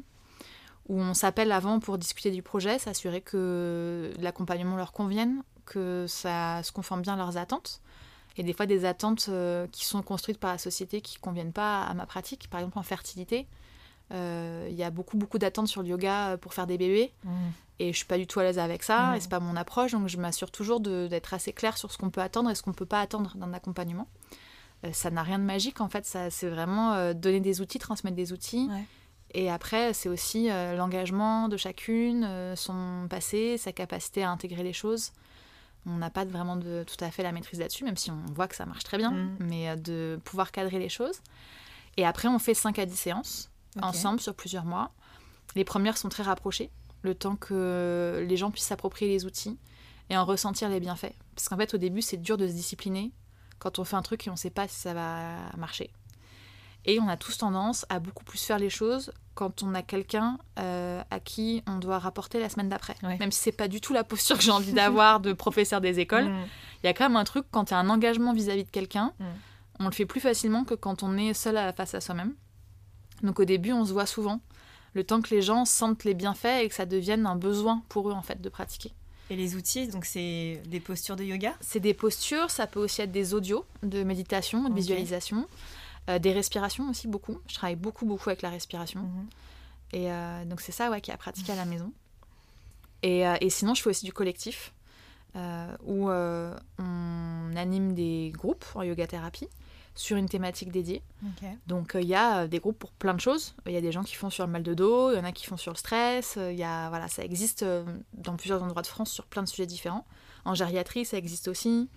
où on s'appelle avant pour discuter du projet, s'assurer que l'accompagnement leur convienne, que ça se conforme bien à leurs attentes. Et des fois, des attentes euh, qui sont construites par la société qui ne conviennent pas à ma pratique. Par exemple, en fertilité, euh, il y a beaucoup, beaucoup d'attentes sur le yoga pour faire des bébés. Mhm. Et je suis pas du tout à l'aise avec ça, Mhm. et c'est pas mon approche, donc je m'assure toujours d'être assez claire sur ce qu'on peut attendre et ce qu'on peut pas attendre d'un accompagnement. Euh, ça n'a rien de magique en fait, ça c'est vraiment euh, donner des outils, transmettre des outils. Ouais. Et après, c'est aussi euh, l'engagement de chacune, euh, son passé, sa capacité à intégrer les choses. On n'a pas vraiment de, tout à fait la maîtrise là-dessus, même si on voit que ça marche très bien, Mhm. mais euh, de pouvoir cadrer les choses. Et après, on fait 5 à 10 séances ensemble sur plusieurs mois. Les premières sont très rapprochées, le temps que les gens puissent s'approprier les outils et en ressentir les bienfaits. Parce qu'en fait, au début, c'est dur de se discipliner quand on fait un truc et on ne sait pas si ça va marcher. Et on a tous tendance à beaucoup plus faire les choses quand on a quelqu'un euh, à qui on doit rapporter la semaine d'après. Ouais. Même si c'est pas du tout la posture que j'ai envie d'avoir de professeur des écoles, Mhm. il y a quand même un truc quand il y a un engagement vis-à-vis de quelqu'un, Mm. on le fait plus facilement que quand on est seul à face à soi-même. Donc au début, on se voit souvent, le temps que les gens sentent les bienfaits et que ça devienne un besoin pour eux en fait de pratiquer. Et les outils, donc c'est des postures de yoga? C'est des postures, ça peut aussi être des audios de méditation, de Ok. visualisation, euh, des respirations aussi beaucoup. Je travaille beaucoup beaucoup avec la respiration. Mhm. Et euh, donc c'est ça ouais, qui est à pratiquer à la maison. Et, euh, et sinon, je fais aussi du collectif, où on anime des groupes en yoga thérapie sur une thématique dédiée. Donc il y a des groupes pour plein de choses. Il y a des gens qui font sur le mal de dos, il y en a qui font sur le stress. Il y a voilà, ça existe dans plusieurs endroits de France sur plein de sujets différents. En gériatrie, ça existe aussi.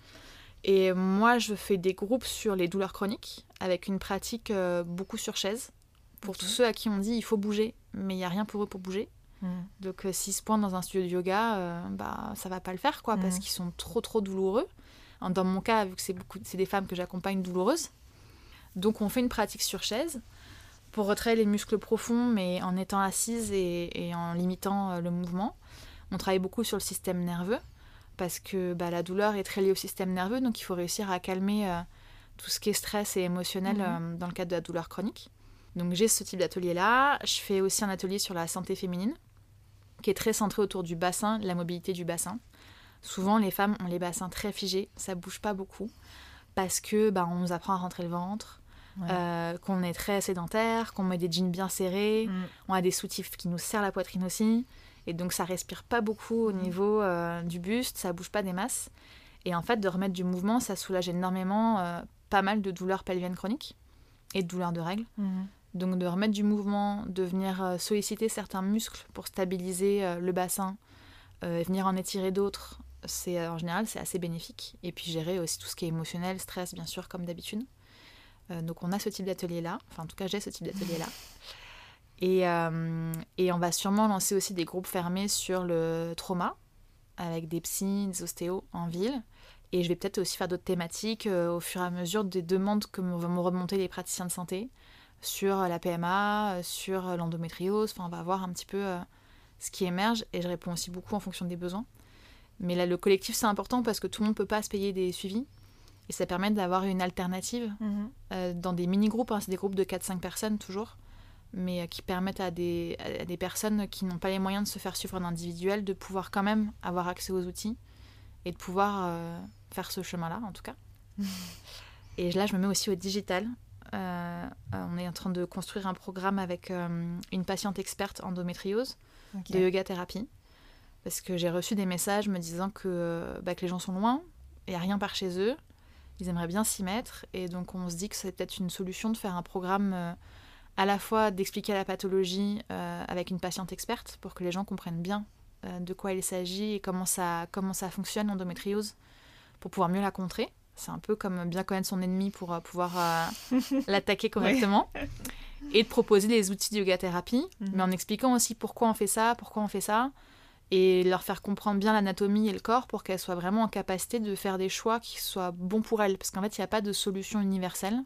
Et moi, je fais des groupes sur les douleurs chroniques avec une pratique euh, beaucoup sur chaise. Pour tous ceux à qui on dit il faut bouger, mais il n'y a rien pour eux pour bouger. Mhm. Donc euh, s'ils se pointent dans un studio de yoga, euh, bah ça va pas le faire quoi, parce Mhm. qu'ils sont trop trop douloureux. Dans mon cas, vu que c'est beaucoup, c'est des femmes que j'accompagne douloureuses, donc on fait une pratique sur chaise pour retraire les muscles profonds, mais en étant assise et, et en limitant euh, le mouvement. On travaille beaucoup sur le système nerveux parce que bah, la douleur est très liée au système nerveux, donc il faut réussir à calmer euh, tout ce qui est stress et émotionnel Mhm. euh, dans le cadre de la douleur chronique. Donc j'ai ce type d'atelier-là. Je fais aussi un atelier sur la santé féminine, qui est très centré autour du bassin, de la mobilité du bassin. Souvent, les femmes ont les bassins très figés, ça bouge pas beaucoup, parce que bah, on nous apprend à rentrer le ventre, Ouais. euh, qu'on est très sédentaire, qu'on met des jeans bien serrés, Mm. on a des soutifs qui nous serrent la poitrine aussi. Et donc ça respire pas beaucoup au niveau euh, du buste, ça bouge pas des masses. Et en fait, de remettre du mouvement, ça soulage énormément euh, pas mal de douleurs pelviennes chroniques et de douleurs de règles. Mhm. Donc de remettre du mouvement, de venir euh, solliciter certains muscles pour stabiliser le bassin, et venir en étirer d'autres, c'est en général c'est assez bénéfique. Et puis gérer aussi tout ce qui est émotionnel, stress bien sûr comme d'habitude. Donc on a ce type d'atelier là, enfin en tout cas j'ai ce type d'atelier là. Et, euh, et on va sûrement lancer aussi des groupes fermés sur le trauma avec des psys, des ostéos en ville. Et je vais peut-être aussi faire d'autres thématiques euh, au fur et à mesure des demandes que vont me remonter les praticiens de santé sur la PMA, euh, sur l'endométriose. Enfin, on va voir un petit peu euh, ce qui émerge et je réponds aussi beaucoup en fonction des besoins. Mais là, le collectif, c'est important parce que tout le monde ne peut pas se payer des suivis et ça permet d'avoir une alternative Mhm. euh, dans des mini-groupes. hein. c'est des groupes de 4-5 personnes toujours, mais euh, qui permettent à des, à des personnes qui n'ont pas les moyens de se faire suivre en individuel de pouvoir quand même avoir accès aux outils et de pouvoir euh, faire ce chemin-là, en tout cas. Et là, je me mets aussi au digital. Euh, on est en train de construire un programme avec euh, une patiente experte endométriose Ok. de yoga thérapie. Parce que j'ai reçu des messages me disant que, bah, que les gens sont loin, il n'y a rien par chez eux, ils aimeraient bien s'y mettre. Et donc on se dit que c'est peut-être une solution de faire un programme à la fois d'expliquer la pathologie euh, avec une patiente experte pour que les gens comprennent bien euh, de quoi il s'agit et comment ça, comment ça fonctionne l'endométriose pour pouvoir mieux la contrer. C'est un peu comme bien connaître son ennemi pour euh, pouvoir l'attaquer correctement. Et de proposer des outils de yoga thérapie, Mhm. mais en expliquant aussi pourquoi on fait ça, pourquoi on fait ça, et leur faire comprendre bien l'anatomie et le corps pour qu'elles soient vraiment en capacité de faire des choix qui soient bons pour elles. Parce qu'en fait, il n'y a pas de solution universelle,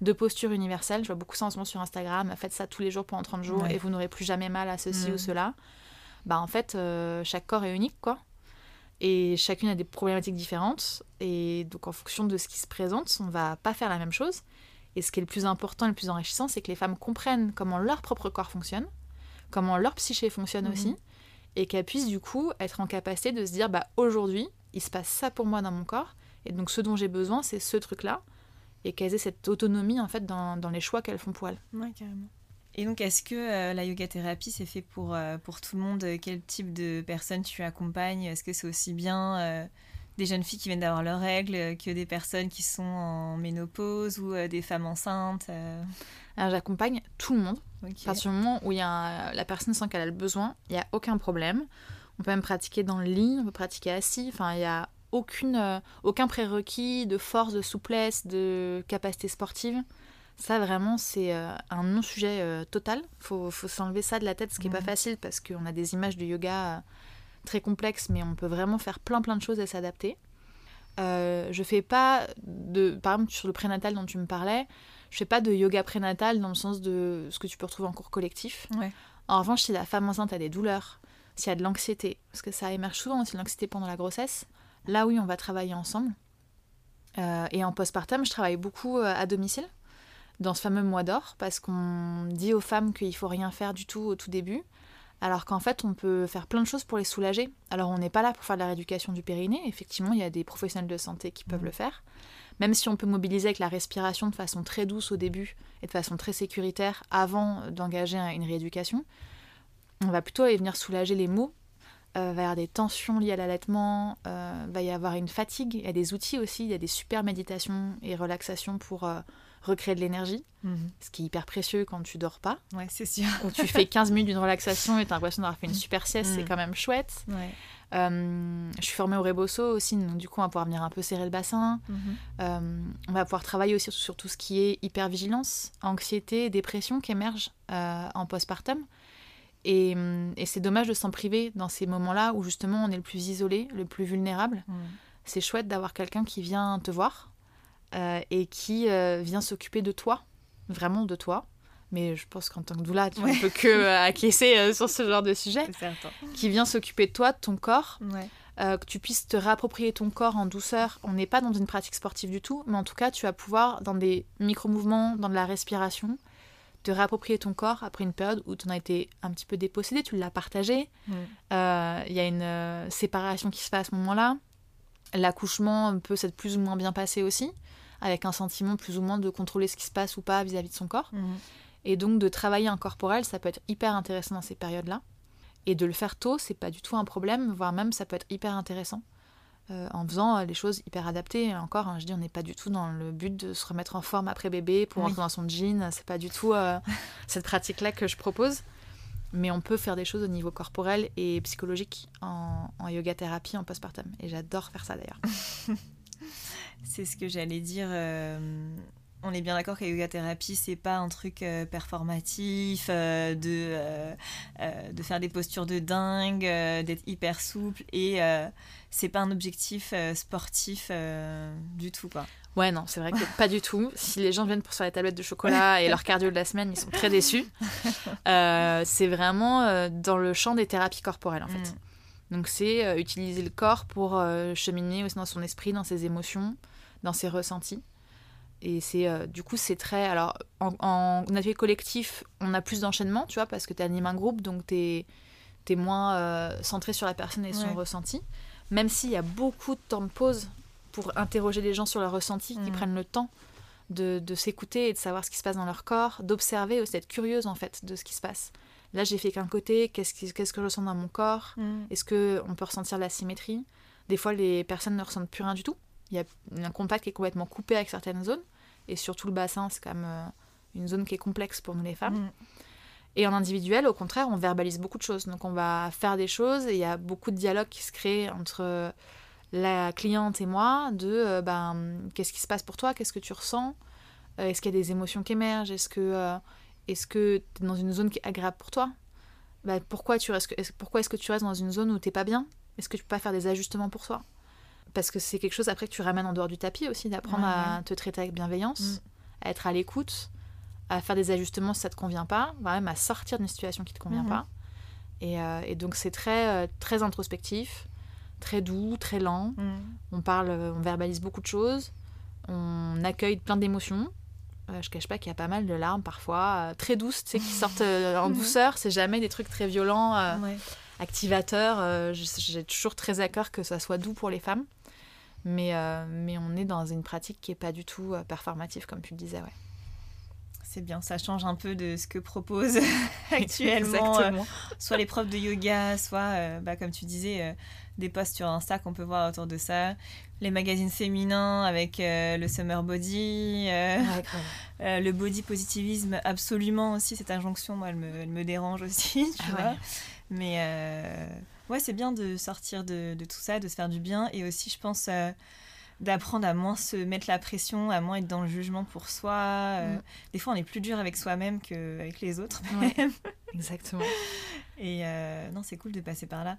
de posture universelle. Je vois beaucoup ça en ce moment sur Instagram. Faites ça tous les jours pendant 30 jours Ouais. et vous n'aurez plus jamais mal à ceci ou cela. Bah, en fait, euh, chaque corps est unique, quoi. Et chacune a des problématiques différentes. Et donc, en fonction de ce qui se présente, on va pas faire la même chose. Et ce qui est le plus important et le plus enrichissant, c'est que les femmes comprennent comment leur propre corps fonctionne, comment leur psyché fonctionne Mhm. aussi, et qu'elles puissent du coup être en capacité de se dire bah aujourd'hui, il se passe ça pour moi dans mon corps, et donc ce dont j'ai besoin, c'est ce truc-là, et qu'elles aient cette autonomie en fait dans, dans les choix qu'elles font pour elles. Ouais, carrément. Et donc, est-ce que euh, la yoga thérapie, c'est fait pour, euh, pour tout le monde? Quel type de personnes tu accompagnes? Est-ce que c'est aussi bien euh, des jeunes filles qui viennent d'avoir leurs règles que des personnes qui sont en ménopause ou euh, des femmes enceintes euh, Alors j'accompagne tout le monde. ok. À partir du moment où il y a un- la personne sent qu'elle a le besoin, il n'y a aucun problème. On peut même pratiquer dans le lit, on peut pratiquer assis. Enfin, il n'y a aucune, euh, aucun prérequis de force, de souplesse, de capacité sportive. Ça, vraiment, c'est euh, un non-sujet euh, total. Il faut, faut s'enlever ça de la tête, ce qui n'est pas facile parce qu'on a des images de yoga très complexes, mais on peut vraiment faire plein plein de choses et s'adapter. Euh, je fais pas de. Par exemple, sur le prénatal dont tu me parlais, je fais pas de yoga prénatal dans le sens de ce que tu peux retrouver en cours collectif. Ouais. En revanche, si la femme enceinte a des douleurs, s'il y a de l'anxiété, parce que ça émerge souvent aussi l'anxiété pendant la grossesse, là oui, on va travailler ensemble. Euh, et en postpartum, je travaille beaucoup euh, à domicile, dans ce fameux mois d'or, parce qu'on dit aux femmes qu'il faut rien faire du tout au tout début, alors qu'en fait, on peut faire plein de choses pour les soulager. Alors, on n'est pas là pour faire de la rééducation du périnée. Effectivement, il y a des professionnels de santé qui peuvent Mhm. le faire. Même si on peut mobiliser avec la respiration de façon très douce au début et de façon très sécuritaire avant d'engager un- une rééducation, on va plutôt aller venir soulager les maux. Euh, va y avoir des tensions liées à l'allaitement, euh, va y avoir une fatigue. Il y a des outils aussi, il y a des super méditations et relaxations pour euh, recréer de l'énergie, Mhm. ce qui est hyper précieux quand tu dors pas. Ouais, c'est sûr. Quand tu fais 15 minutes d'une relaxation et tu as l'impression d'avoir fait une super sieste, c'est Mm. quand même chouette. Ouais. Euh, je suis formée au Rebosso aussi, donc du coup on va pouvoir venir un peu serrer le bassin. Mhm. Euh, on va pouvoir travailler aussi sur, tout ce qui est hypervigilance, anxiété, dépression qui émerge euh, en postpartum. Et, hum, et c'est dommage de s'en priver dans ces moments-là où justement on est le plus isolé, le plus vulnérable. Mhm. C'est chouette d'avoir quelqu'un qui vient te voir euh, et qui euh, vient s'occuper de toi, vraiment de toi. Mais je pense qu'en tant que doula, tu Ouais. ne peux que euh, acquiescer sur ce genre de sujet. Qui vient s'occuper de toi, de ton corps, Ouais. euh, que tu puisses te réapproprier ton corps en douceur. On n'est pas dans une pratique sportive du tout, mais en tout cas, tu vas pouvoir, dans des micro-mouvements, dans de la respiration, te réapproprier ton corps après une période où tu en as été un petit peu dépossédé, tu l'as partagé. Euh, Il y a une euh, séparation qui se fait à ce moment-là. L'accouchement peut s'être plus ou moins bien passé aussi, avec un sentiment plus ou moins de contrôler ce qui se passe ou pas vis-à-vis de son corps. Mhm. Et donc de travailler un corporel, ça peut être hyper intéressant dans ces périodes-là. Et de le faire tôt, c'est pas du tout un problème, voire même ça peut être hyper intéressant. Euh, en faisant euh, les choses hyper adaptées. Encore, hein, je dis, on n'est pas du tout dans le but de se remettre en forme après bébé pour Oui. rentrer dans son jean. C'est pas du tout euh, cette pratique-là que je propose. Mais on peut faire des choses au niveau corporel et psychologique en, en yoga thérapie, en postpartum. Et j'adore faire ça d'ailleurs. C'est ce que j'allais dire. euh, on est bien d'accord que la yoga thérapie, c'est pas un truc euh, performatif, euh, de, euh, de faire des postures de dingue, d'être hyper souple. Et c'est pas un objectif sportif du tout, quoi. Ouais, non, c'est vrai que pas du tout. Si les gens viennent pour faire les tablettes de chocolat et leur cardio de la semaine, ils sont très déçus. C'est vraiment dans le champ des thérapies corporelles, en fait. Mm. Donc c'est utiliser le corps pour cheminer aussi dans son esprit, dans ses émotions, dans ses ressentis. Et c'est euh, du coup c'est très alors en, en atelier collectif on a plus d'enchaînement tu vois parce que tu animes un groupe donc tu es, moins euh, centré sur la personne et son Ouais. ressenti même s'il y a beaucoup de temps de pause pour interroger les gens sur leur ressenti qui Mhm. prennent le temps de, de s'écouter et de savoir ce qui se passe dans leur corps d'observer aussi d'être curieuse en fait de ce qui se passe là j'ai fait qu'un côté qu'est-ce que je ressens dans mon corps? Mm. est-ce que on peut ressentir la symétrie? Des fois, les personnes ne ressentent plus rien du tout. Il y a un contact qui est complètement coupé avec certaines zones. Et surtout le bassin, c'est quand même euh, une zone qui est complexe pour nous les femmes. Mm. Et en individuel, au contraire, on verbalise beaucoup de choses. Donc on va faire des choses et il y a beaucoup de dialogue qui se crée entre la cliente et moi de euh, ben, qu'est-ce qui se passe pour toi, qu'est-ce que tu ressens, Euh, est-ce qu'il y a des émotions qui émergent, est-ce que euh, est-ce que tu es dans une zone qui est agréable pour toi? Bah, pourquoi, tu restes, pourquoi est-ce que tu restes dans une zone où t'es pas bien? Est-ce que tu peux pas faire des ajustements pour toi? Parce que c'est quelque chose après que tu ramènes en dehors du tapis aussi, d'apprendre Ouais, à te traiter avec bienveillance, Mm. à être à l'écoute, à faire des ajustements si ça te convient pas, voire même à sortir d'une situation qui te convient Mhm. pas. Et, euh, et donc c'est très, euh, très introspectif, très doux, très lent. Mm. On parle, euh, on verbalise beaucoup de choses, on accueille plein d'émotions. Euh, je cache pas qu'il y a pas mal de larmes parfois, euh, très douces, tu sais, qui sortent en douceur. C'est jamais des trucs très violents, Ouais. activateurs. Euh, J'ai toujours très à cœur que ça soit doux pour les femmes. Mais, euh, mais on est dans une pratique qui est pas du tout euh, performative, comme tu le disais. Ouais. C'est bien, ça change un peu de ce que proposent actuellement euh, soit les profs de yoga, soit, euh, bah, comme tu disais, des posts sur Insta qu'on peut voir autour de ça, les magazines féminins avec le summer body, Ouais, le body positivisme, absolument aussi, cette injonction, moi, elle me, elle me dérange aussi, tu Ah vois. ouais. Mais ouais, c'est bien de sortir de, de tout ça, de se faire du bien, et aussi, je pense... euh, d'apprendre à moins se mettre la pression, à moins être dans le jugement pour soi. euh, Mm. Des fois, on est plus dur avec soi-même qu'avec les autres. Ouais. même. Exactement. Et euh, non, c'est cool de passer par là.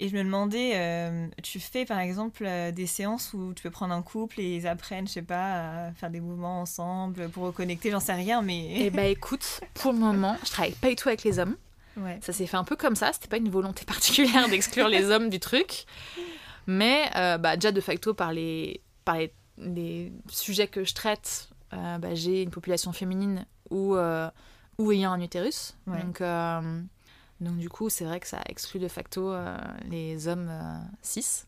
Et je me demandais, euh, tu fais par exemple euh, des séances où tu peux prendre un couple et ils apprennent, je sais pas, à faire des mouvements ensemble pour reconnecter, j'en sais rien, mais. Et bah écoute, pour le moment, je travaille pas du tout avec les hommes. Ouais. Ça s'est fait un peu comme ça, c'était pas une volonté particulière d'exclure les hommes du truc. Mais euh, bah, déjà de facto par les, par les, les sujets que je traite, euh, bah, j'ai une population féminine où, euh, ayant un utérus. Ouais. Donc, donc du coup, c'est vrai que ça exclut de facto les hommes cis.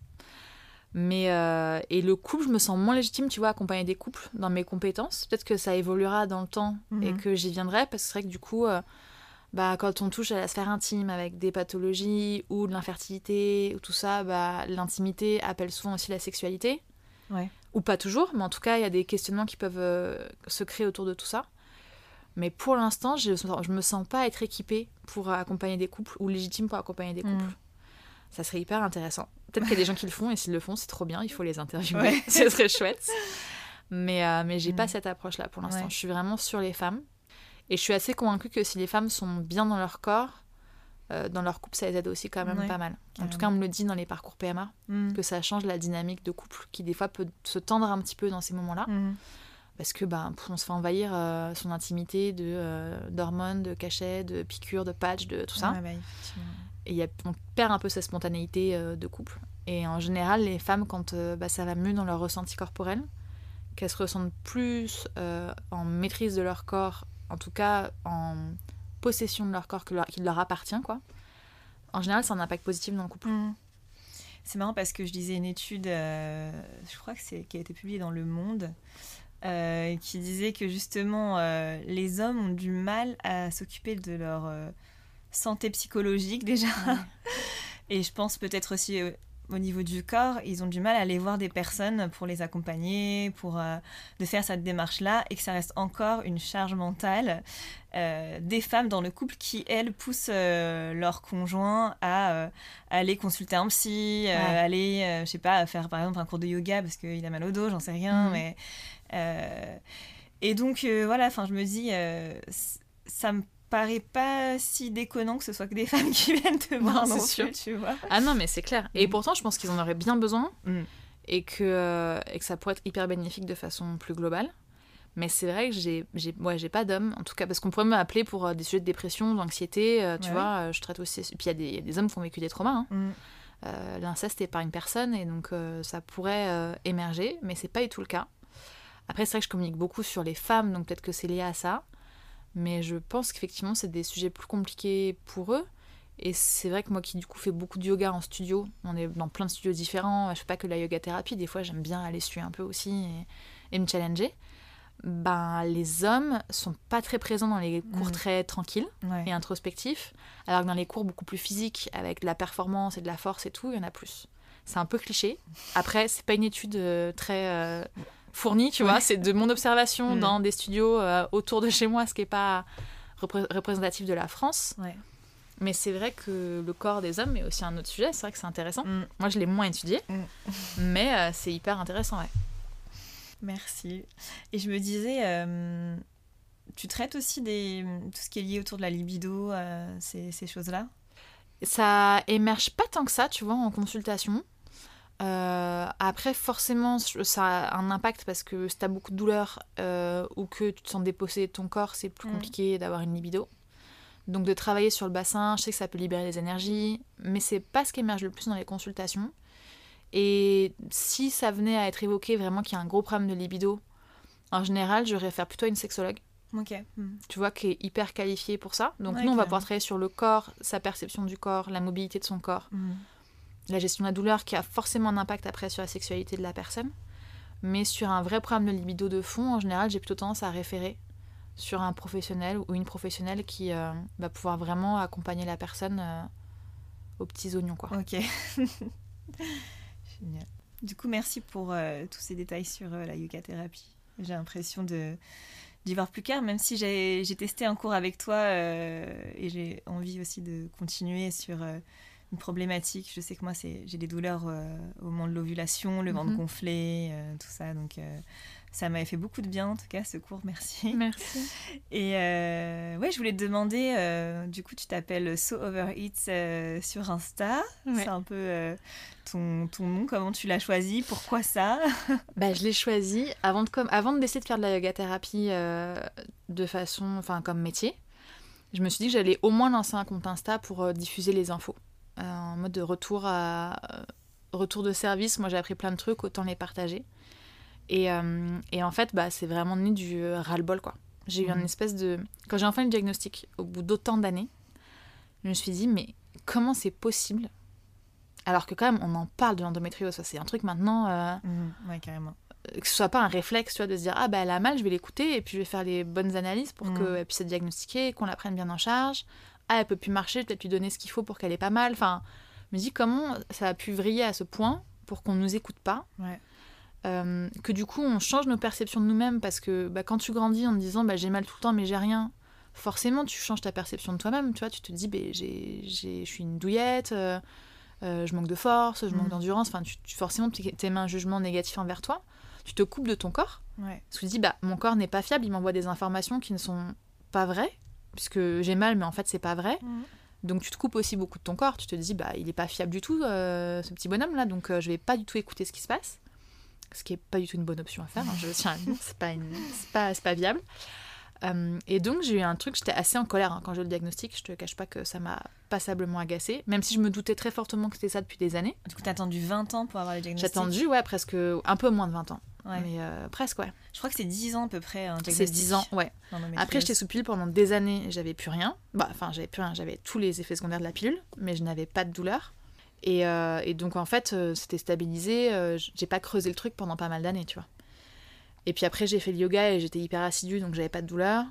Mais euh, et le couple, je me sens moins légitime, tu vois, à accompagner des couples dans mes compétences. Peut-être que ça évoluera dans le temps et Mhm. que j'y viendrai, parce que c'est vrai que du coup, euh, bah, quand on touche à la sphère intime avec des pathologies ou de l'infertilité ou tout ça, bah, l'intimité appelle souvent aussi la sexualité. Ouais. Ou pas toujours, mais en tout cas, il y a des questionnements qui peuvent euh, se créer autour de tout ça. Mais pour l'instant, je ne me sens pas être équipée pour accompagner des couples ou légitime pour accompagner des couples. Mm. Ça serait hyper intéressant. Peut-être qu'il y a des gens qui le font et s'ils le font, c'est trop bien, il faut les interviewer. Ouais. Ce serait chouette. Mais, euh, mais j'ai Mm. pas cette approche-là pour l'instant. Ouais. Je suis vraiment sur les femmes. Et je suis assez convaincue que si les femmes sont bien dans leur corps, euh, dans leur couple, ça les aide aussi quand même Ouais, pas mal. En tout cas, on me le dit dans les parcours PMA, Mm. que ça change la dynamique de couple qui des fois peut se tendre un petit peu dans ces moments-là. Mm. Parce que ben, on se fait envahir euh, son intimité de, euh, d'hormones, de cachets, de piqûres, de patchs, de tout ça. Ouais, bah, et y a, on perd un peu sa spontanéité euh, de couple. Et en général, les femmes, quand bah, ça va mieux dans leur ressenti corporel, qu'elles se ressentent plus en maîtrise de leur corps, en tout cas en possession de leur corps que leur, qui leur appartient, quoi. En général, c'est un impact positif dans le couple. Mm. C'est marrant parce que je lisais une étude, euh, je crois que c'est qui a été publiée dans Le Monde, euh, qui disait que justement euh, les hommes ont du mal à s'occuper de leur santé psychologique déjà. Et je pense peut-être aussi au niveau du corps, ils ont du mal à aller voir des personnes pour les accompagner, pour euh, de faire cette démarche-là, et que ça reste encore une charge mentale euh, des femmes dans le couple qui, elles, poussent euh, leur conjoint à aller consulter un psy, Ouais. aller, je sais pas, faire par exemple un cours de yoga parce qu'il a mal au dos, j'en sais rien, Mhm. mais... et donc, voilà, enfin, je me dis, ça me paraît pas si déconnant que ce soit que des femmes qui viennent te voir Non, non, plus, tu vois. Ah non, mais c'est clair. Et Mm. pourtant, je pense qu'ils en auraient bien besoin Mm. et, que, euh, et que ça pourrait être hyper bénéfique de façon plus globale. Mais c'est vrai que j'ai j'ai ouais, j'ai pas d'hommes, en tout cas, parce qu'on pourrait m'appeler pour euh, des sujets de dépression, d'anxiété, euh, tu Ouais. vois, je traite aussi. Puis il y, a des- il y a des hommes qui ont vécu des traumas. hein. Mm. Euh, L'inceste est par une personne et donc euh, ça pourrait euh, émerger, mais c'est pas du tout le cas. Après, c'est vrai que je communique beaucoup sur les femmes, donc peut-être que c'est lié à ça. Mais je pense qu'effectivement, c'est des sujets plus compliqués pour eux. Et c'est vrai que moi qui du coup fais beaucoup de yoga en studio, on est dans plein de studios différents, je fais pas que la yoga thérapie, des fois j'aime bien aller suivre un peu aussi et, et me challenger. Ben, les hommes sont pas très présents dans les cours très tranquilles Ouais. et introspectifs, alors que dans les cours beaucoup plus physiques, avec de la performance et de la force et tout, il y en a plus. C'est un peu cliché. Après, c'est pas une étude euh, très euh, fournie, tu vois, c'est de mon observation Mm. dans des studios euh, autour de chez moi, ce qui est pas repré- représentatif de la France. Ouais. Mais c'est vrai que le corps des hommes est aussi un autre sujet, c'est vrai que c'est intéressant. Mm. Moi, je l'ai moins étudié, Mm. mais euh, c'est hyper intéressant, ouais. Merci. Et je me disais, euh, tu traites aussi des, tout ce qui est lié autour de la libido, ces, ces choses-là? Ça émerge pas tant que ça, tu vois, en consultation. Euh, après, forcément, ça a un impact parce que si t'as beaucoup de douleur euh, ou que tu te sens dépossédé de ton corps, c'est plus Mm. compliqué d'avoir une libido. Donc de travailler sur le bassin, je sais que ça peut libérer des énergies, mais c'est pas ce qui émerge le plus dans les consultations. Et si ça venait à être évoqué vraiment qu'il y a un gros problème de libido, en général, je réfère plutôt à une sexologue Ok. Mm. tu vois, qui est hyper qualifiée pour ça. Donc Ouais, nous, on va pouvoir travailler sur le corps, sa perception du corps, la mobilité de son corps, Mm. La gestion de la douleur qui a forcément un impact après sur la sexualité de la personne. Mais sur un vrai problème de libido de fond, en général, j'ai plutôt tendance à référer sur un professionnel ou une professionnelle qui euh, va pouvoir vraiment accompagner la personne euh, aux petits oignons, quoi. Ok. Génial. Du coup, merci pour euh, tous ces détails sur la yoga thérapie. J'ai l'impression de d'y voir plus clair, même si j'ai testé un cours avec toi et j'ai envie aussi de continuer sur une problématique. Je sais que moi, c'est j'ai des douleurs euh, au moment de l'ovulation, le ventre Mhm. gonflé, euh, tout ça. Donc, euh, ça m'avait fait beaucoup de bien, en tout cas, ce cours. Merci. Merci. Et ouais, je voulais te demander, du coup, tu t'appelles So Overeats euh, sur Insta. Ouais. C'est un peu ton, ton nom, comment tu l'as choisi, pourquoi ça? Bah, je l'ai choisi avant de, comme, avant de décider de faire de la yoga thérapie de façon, enfin comme métier. Je me suis dit que j'allais au moins lancer un compte Insta pour diffuser les infos en mode de retour à euh, retour de service. Moi, j'ai appris plein de trucs, autant les partager. Et, euh, et en fait, bah, c'est vraiment né du euh, ras-le-bol quoi. J'ai eu une espèce de quand j'ai enfin eu le diagnostic au bout d'autant d'années, je me suis dit mais comment c'est possible? Alors que quand même on en parle de l'endométriose, c'est un truc maintenant. euh, Ouais, carrément. que ce soit pas un réflexe, tu vois, de se dire ah bah elle a mal, je vais l'écouter et puis je vais faire les bonnes analyses pour Mm. qu'elle puisse être diagnostiquée, qu'on la prenne bien en charge. Ah elle peut plus marcher, peut-être lui donner ce qu'il faut pour qu'elle ait pas mal. Enfin, je me dis comment ça a pu vriller à ce point pour qu'on nous écoute pas. Ouais. Euh, que du coup on change nos perceptions de nous-mêmes parce que bah, quand tu grandis en te disant bah, j'ai mal tout le temps mais j'ai rien, forcément tu changes ta perception de toi-même, tu vois, tu te dis bah, je suis une douillette, euh, euh, je manque de force, je manque Mm. d'endurance, enfin tu, tu- forcément tu émets un jugement négatif envers toi, tu te coupes de ton corps Ouais. parce que tu te dis, bah, mon corps n'est pas fiable, il m'envoie des informations qui ne sont pas vraies, puisque j'ai mal, mais en fait, c'est pas vrai. Donc, tu te coupes aussi beaucoup de ton corps. Tu te dis, bah, il est pas fiable du tout, euh, ce petit bonhomme-là, donc euh, je vais pas du tout écouter ce qui se passe. Ce qui est pas du tout une bonne option à faire, hein, je tiens c'est pas, une- pas, pas viable. Euh, et donc, j'ai eu un truc, j'étais assez en colère hein, quand j'ai eu le diagnostic. Je te cache pas que ça m'a passablement agacée, même si je me doutais très fortement que c'était ça depuis des années. Du coup, t'as attendu 20 ans pour avoir le diagnostic? J'ai attendu, ouais, presque un peu moins de 20 ans. Mais euh, presque, ouais. Je crois que c'est 10 ans à peu près. C'est 10 ans, ouais. Après, j'étais sous pilule pendant des années, j'avais plus rien. Bah, enfin, j'avais plus rien, j'avais tous les effets secondaires de la pilule, mais je n'avais pas de douleur. Et, euh, et donc, en fait, c'était stabilisé. j'ai pas creusé le truc pendant pas mal d'années, tu vois. Et puis après, j'ai fait le yoga et j'étais hyper assidue, donc j'avais pas de douleur.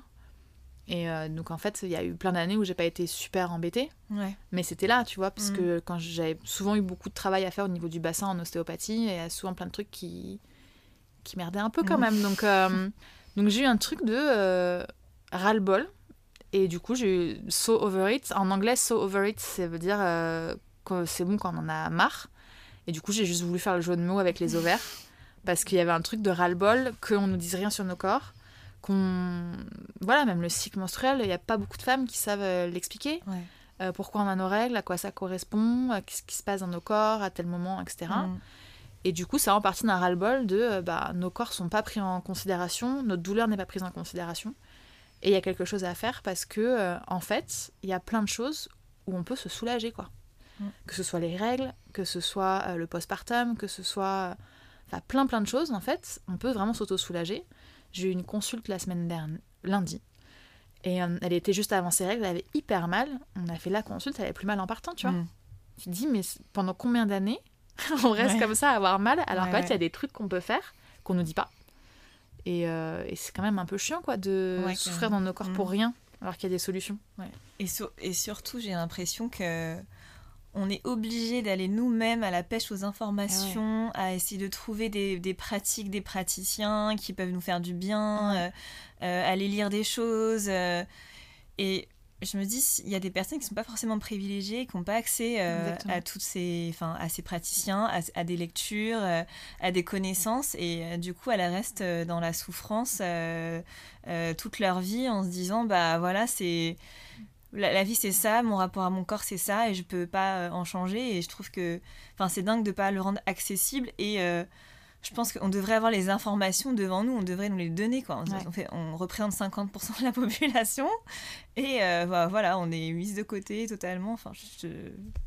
Et euh, donc en fait, il y a eu plein d'années où j'ai pas été super embêtée. Mais c'était là, tu vois, parce mm. que quand j'avais souvent eu beaucoup de travail à faire au niveau du bassin en ostéopathie, et il y a souvent plein de trucs qui, qui merdaient un peu quand mm. même. Donc, euh, donc j'ai eu un truc de euh, ras-le-bol. Et du coup, j'ai eu so over it. En anglais, so over it, ça veut dire que c'est bon quand on en a marre. Et du coup, j'ai juste voulu faire le jeu de mots avec les ovaires. Parce qu'il y avait un truc de ras-le-bol, qu'on nous dise rien sur nos corps qu'on voilà même le cycle menstruel il n'y a pas beaucoup de femmes qui savent euh, l'expliquer. Euh, pourquoi on a nos règles à quoi ça correspond à ce qui se passe dans nos corps à tel moment etc mm. et du coup ça en partie d'un ras-le-bol de euh, bah, nos corps sont pas pris en considération notre douleur n'est pas prise en considération. Et il y a quelque chose à faire parce que en fait il y a plein de choses où on peut se soulager quoi. Mm. que ce soit les règles que ce soit le postpartum que ce soit enfin plein plein de choses en fait on peut vraiment s'auto-soulager j'ai eu une consulte la semaine dernière, lundi. Et euh, elle était juste avant ses règles, elle avait hyper mal. On a fait la consulte, elle avait plus mal en partant, tu vois. Mm. Tu te dis, mais pendant combien d'années on reste comme ça à avoir mal alors qu'en fait, il y a des trucs qu'on peut faire qu'on nous dit pas. Et, euh, et c'est quand même un peu chiant, quoi, de souffrir dans nos corps pour mm. rien alors qu'il y a des solutions. Et, et surtout, j'ai l'impression que on est obligé d'aller nous-mêmes à la pêche aux informations, ah à essayer de trouver des, pratiques, des praticiens qui peuvent nous faire du bien, euh, euh, aller lire des choses. Euh, et je me dis, il y a des personnes qui ne sont pas forcément privilégiées, qui n'ont pas accès à toutes ces, enfin, à ces praticiens, à, des lectures, à des connaissances, et du coup, elles restent dans la souffrance toute leur vie en se disant, bah voilà, c'est la, vie c'est ça, mon rapport à mon corps c'est ça et je peux pas euh, en changer et je trouve que enfin c'est dingue de pas le rendre accessible et euh, je pense qu'on devrait avoir les informations devant nous, on devrait nous les donner quoi. On, fait, on représente 50% de la population et euh, bah, voilà, on est mise de côté totalement. Enfin,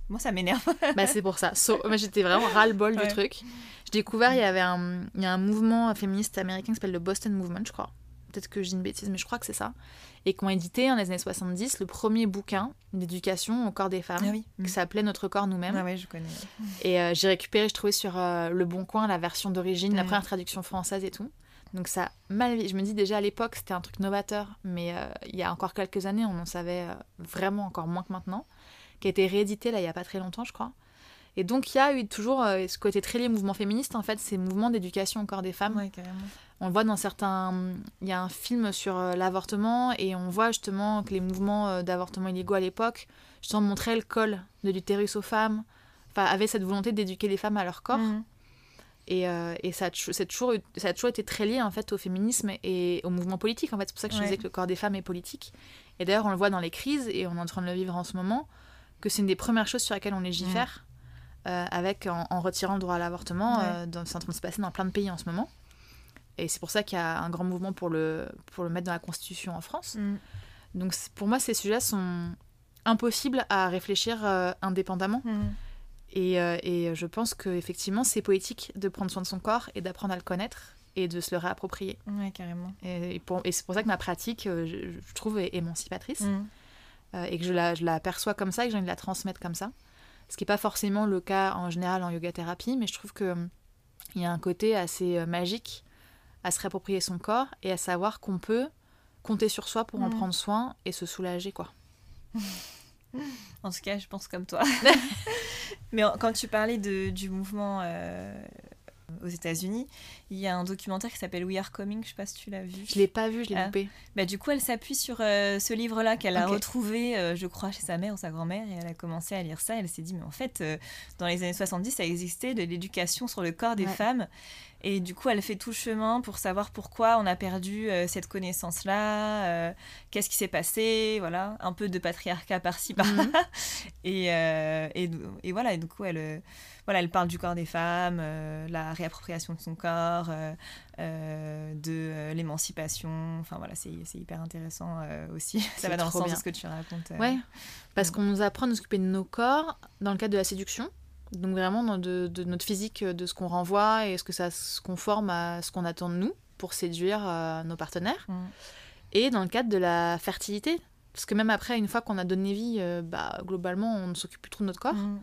moi ça m'énerve. bah c'est pour ça. j'étais vraiment ras le bol du truc. J'ai découvert il y avait un, il y a un mouvement féministe américain qui s'appelle le Boston Movement, je crois. Peut-être que j'ai une bêtise, mais je crois que c'est ça et qui ont édité en les années 70 le premier bouquin d'éducation au corps des femmes, ah qui s'appelait Notre corps nous-mêmes. Ah oui, je connais. Et euh, j'ai récupéré, je trouvais sur euh, Le Bon Coin la version d'origine, la première traduction française et tout. Donc ça mal Je me dis déjà à l'époque c'était un truc novateur, mais euh, il y a encore quelques années on en savait vraiment encore moins que maintenant, qui a été réédité là il y a pas très longtemps je crois. Et donc il y a eu toujours ce côté très lié au mouvement féministe en fait, ces mouvements d'éducation au corps des femmes. Ouais, carrément. On le voit dans certains. Il y a un film sur euh, l'avortement et on voit justement que les mouvements euh, d'avortement illégaux à l'époque, justement, montraient le col de l'utérus aux femmes, enfin, avaient cette volonté d'éduquer les femmes à leur corps. Mhm. Et, euh, et ça, a toujours, ça a toujours été très lié en fait au féminisme et au mouvement politique. En fait, c'est pour ça que je disais que le corps des femmes est politique. Et d'ailleurs, on le voit dans les crises et on est en train de le vivre en ce moment, que c'est une des premières choses sur lesquelles on légifère, mhm. avec en, retirant le droit à l'avortement. c'est en train de se passer dans plein de pays en ce moment. Et c'est pour ça qu'il y a un grand mouvement pour le, pour le mettre dans la Constitution en France. Mm. Donc pour moi, ces sujets sont impossibles à réfléchir euh, indépendamment. Mm. Et, euh, et, je pense qu'effectivement, c'est poétique de prendre soin de son corps et d'apprendre à le connaître et de se le réapproprier. Ouais, carrément. Et, et c'est pour ça que ma pratique, euh, je, trouve, est émancipatrice. Mm. et que je la, je la, perçois comme ça et que j'ai envie de la transmettre comme ça. Ce qui n'est pas forcément le cas en général en yoga thérapie, mais je trouve qu'il il y a un côté assez magique à se réapproprier son corps et à savoir qu'on peut compter sur soi pour en mm. prendre soin et se soulager, quoi. en tout cas, je pense comme toi. Mais quand tu parlais de, du mouvement euh, aux États-Unis, il y a un documentaire qui s'appelle We Are Coming, je sais pas si tu l'as vu. Je l'ai pas vu, je l'ai ah. loupé. Bah, du coup, elle s'appuie sur euh, ce livre-là qu'elle a retrouvé, euh, je crois, chez sa mère ou sa grand-mère, et elle a commencé à lire ça. Elle s'est dit, mais en fait, dans les années 70, ça existait de l'éducation sur le corps des femmes. Et du coup, elle fait tout le chemin pour savoir pourquoi on a perdu euh, cette connaissance-là, euh, qu'est-ce qui s'est passé, voilà, un peu de patriarcat par-ci, par-là. Mhm. et, euh, et, et voilà, et du coup, elle, voilà, elle parle du corps des femmes, la réappropriation de son corps, de l'émancipation. Enfin voilà, c'est hyper intéressant aussi. Ça va dans le sens bien. de ce que tu racontes. Ouais, parce Mm. qu'on nous apprend à nous occuper de nos corps dans le cadre de la séduction. Donc vraiment dans de, de notre physique, de ce qu'on renvoie et ce que ça se conforme à ce qu'on attend de nous pour séduire euh, nos partenaires. Mm. Et dans le cadre de la fertilité. Parce que même après, une fois qu'on a donné vie, euh, bah, globalement, on ne s'occupe plus trop de notre corps. Mm.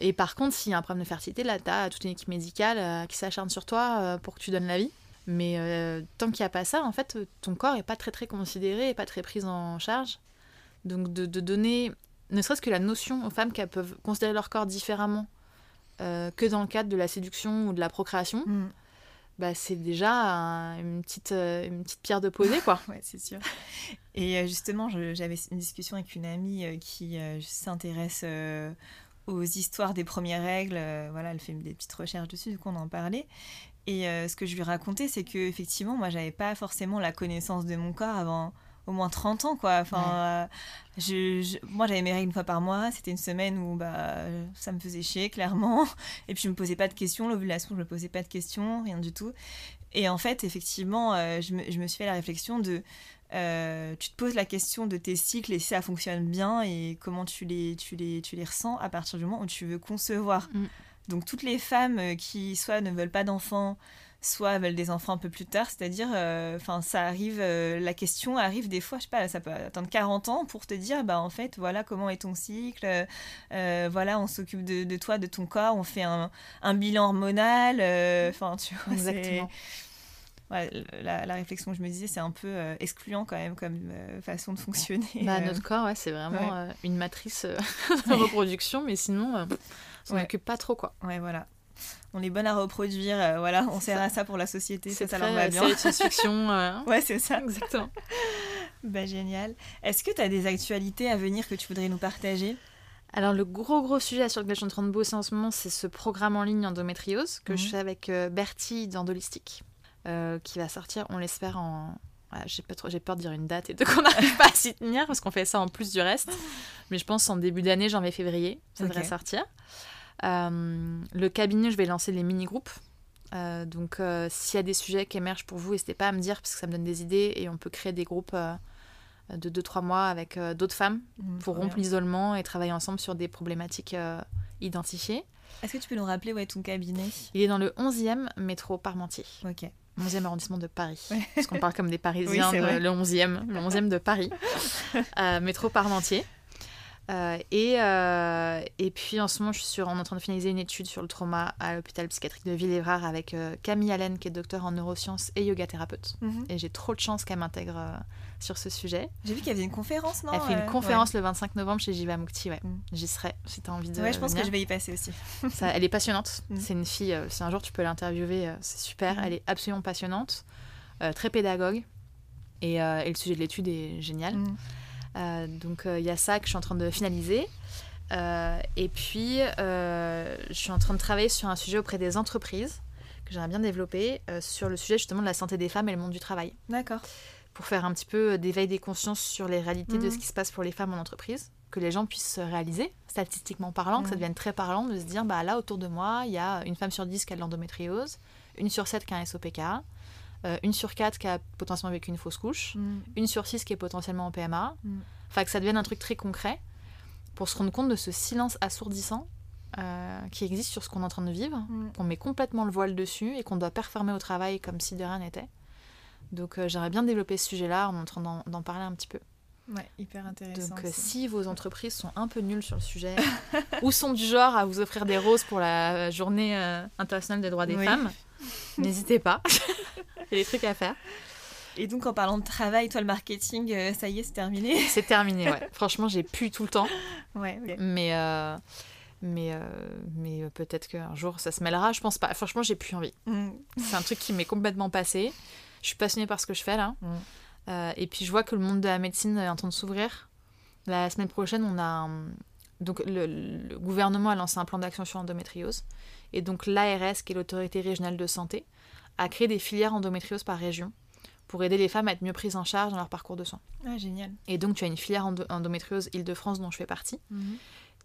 Et par contre, s'il y a un problème de fertilité, là, tu as toute une équipe médicale euh, qui s'acharne sur toi euh, pour que tu donnes la vie. Mais euh, tant qu'il n'y a pas ça, en fait, euh, ton corps est pas très très considéré et pas très pris en charge. Donc de, de donner, ne serait-ce que la notion aux femmes qu'elles peuvent considérer leur corps différemment euh, que dans le cadre de la séduction ou de la procréation, Mm. bah, c'est déjà un- une, petite, euh, une petite pierre de poser, quoi. Ouais, c'est sûr. Et euh, justement, j'avais une discussion avec une amie qui s'intéresse aux histoires des premières règles. voilà, elle fait des petites recherches dessus, du coup, on en parlait. Et ce que je lui racontais, c'est que effectivement, moi, j'avais pas forcément la connaissance de mon corps avant au moins 30 ans, quoi. Enfin, euh, je, je- moi, j'avais mes règles une fois par mois. C'était une semaine où bah, ça me faisait chier, clairement. Et puis, je me posais pas de questions. L'ovulation, je me posais pas de questions, rien du tout. Et en fait, effectivement, euh, je, me, je me suis fait la réflexion de euh, tu te poses la question de tes cycles et si ça fonctionne bien et comment tu les, tu les, tu les ressens à partir du moment où tu veux concevoir. Mm. Donc toutes les femmes qui soit ne veulent pas d'enfants, soit veulent des enfants un peu plus tard, c'est-à-dire, enfin ça arrive, euh, la question arrive des fois, je sais pas, ça peut attendre 40 ans pour te dire, bah en fait, voilà comment est ton cycle, euh, voilà, on s'occupe de, de toi, de ton corps, on fait un, un bilan hormonal, euh, enfin tu vois, Exactement. Ouais, la, la réflexion que je me disais, c'est un peu euh, excluant quand même comme euh, façon de fonctionner. Bah, euh. notre corps, ouais, c'est vraiment ouais. euh, une matrice euh, de reproduction, mais sinon, euh, on s'en Ouais. occupe pas trop, quoi. Ouais, voilà. On est bonne à reproduire, euh, voilà, on sert à ça pour la société, ça, C'est ça leur va euh, bien. de science-fiction. euh, Ouais, c'est ça. Exactement. Bah, génial. Est-ce que tu as des actualités à venir que tu voudrais nous partager? Alors, le gros, gros sujet sur lequel je suis en train de bosser en ce moment, c'est ce programme en ligne endométriose que je Mhm. fais avec euh, Bertie d'Endolistique, euh, qui va sortir, on l'espère, en. Voilà, j'ai pas trop, j'ai peur de dire une date et de qu'on n'arrive pas à s'y tenir parce qu'on fait ça en plus du reste. Mais je pense en début d'année, janvier-février, ça devrait sortir. Euh, le cabinet, je vais lancer les mini-groupes. Euh, donc, euh, s'il y a des sujets qui émergent pour vous, n'hésitez pas à me dire parce que ça me donne des idées et on peut créer des groupes euh, de 2-3 mois avec d'autres femmes Mm, pour rompre l'isolement et travailler ensemble sur des problématiques identifiées. Est-ce que tu peux nous rappeler où est ton cabinet? Il est dans le 11e métro Parmentier, Ok. 11e arrondissement de Paris. Ouais. Parce qu'on parle comme des Parisiens, Oui, de- le 11e, le 11e de Paris, métro Parmentier. Euh, et, euh, et puis en ce moment, je suis sur, en train de finaliser une étude sur le trauma à l'hôpital psychiatrique de Villévrard avec euh, Camille Allen, qui est docteur en neurosciences et yoga thérapeute. Mhm. Et j'ai trop de chance qu'elle m'intègre sur ce sujet. J'ai vu qu'il y avait une conférence, non Elle fait une conférence le 25 novembre chez Jivamukti, ouais. Mm. J'y serai si tu as envie de Ouais, ouais je pense venir. que je vais y passer aussi. Ça, elle est passionnante. Mm. C'est une fille, si un jour tu peux l'interviewer, c'est super. Elle est absolument passionnante, très pédagogue. Et, et le sujet de l'étude est génial. Euh, donc il y a ça que je suis en train de finaliser. Euh, et puis euh, je suis en train de travailler sur un sujet auprès des entreprises que j'aimerais bien développer euh, sur le sujet justement de la santé des femmes et le monde du travail. D'accord. Pour faire un petit peu d'éveil des consciences sur les réalités de Mhm. ce qui se passe pour les femmes en entreprise, que les gens puissent se réaliser, statistiquement parlant, que ça Mhm. devienne très parlant de se dire bah là autour de moi, il y a une femme sur dix qui a de l'endométriose, une sur sept qui a un SOPK, euh, une sur quatre qui a potentiellement vécu une fausse couche, Mm. une sur six qui est potentiellement en PMA. Mm. Enfin, que ça devienne un truc très concret pour se rendre compte de ce silence assourdissant euh, qui existe sur ce qu'on est en train de vivre, Mm. qu'on met complètement le voile dessus et qu'on doit performer au travail comme si de rien n'était. Donc, euh, j'aimerais bien développer ce sujet-là, en train d'en- parler un petit peu. Ouais, hyper intéressant. Donc, euh, si vos entreprises sont un peu nulles sur le sujet ou sont du genre à vous offrir des roses pour la journée euh, internationale des droits des Oui. femmes, n'hésitez pas. Il y a des trucs à faire. Et donc, en parlant de travail, toi, le marketing, euh, ça y est, c'est terminé C'est terminé, ouais. Franchement, j'ai plus tout le temps. Ouais, ok. Mais, euh, mais, euh, mais peut-être qu'un jour ça se mêlera. Je pense pas. Franchement, j'ai plus envie. Mm. C'est un truc qui m'est complètement passé. Je suis passionnée par ce que je fais là. Mm. Et puis je vois que le monde de la médecine est en train de s'ouvrir. La semaine prochaine, on a un- donc le, le gouvernement a lancé un plan d'action sur l'endométriose. Et donc l'ARS, qui est l'autorité régionale de santé, a créé des filières endométriose par région pour aider les femmes à être mieux prises en charge dans leur parcours de soins. Ah, génial. Et donc tu as une filière endo- endométriose Île-de-France dont je fais partie Mhm.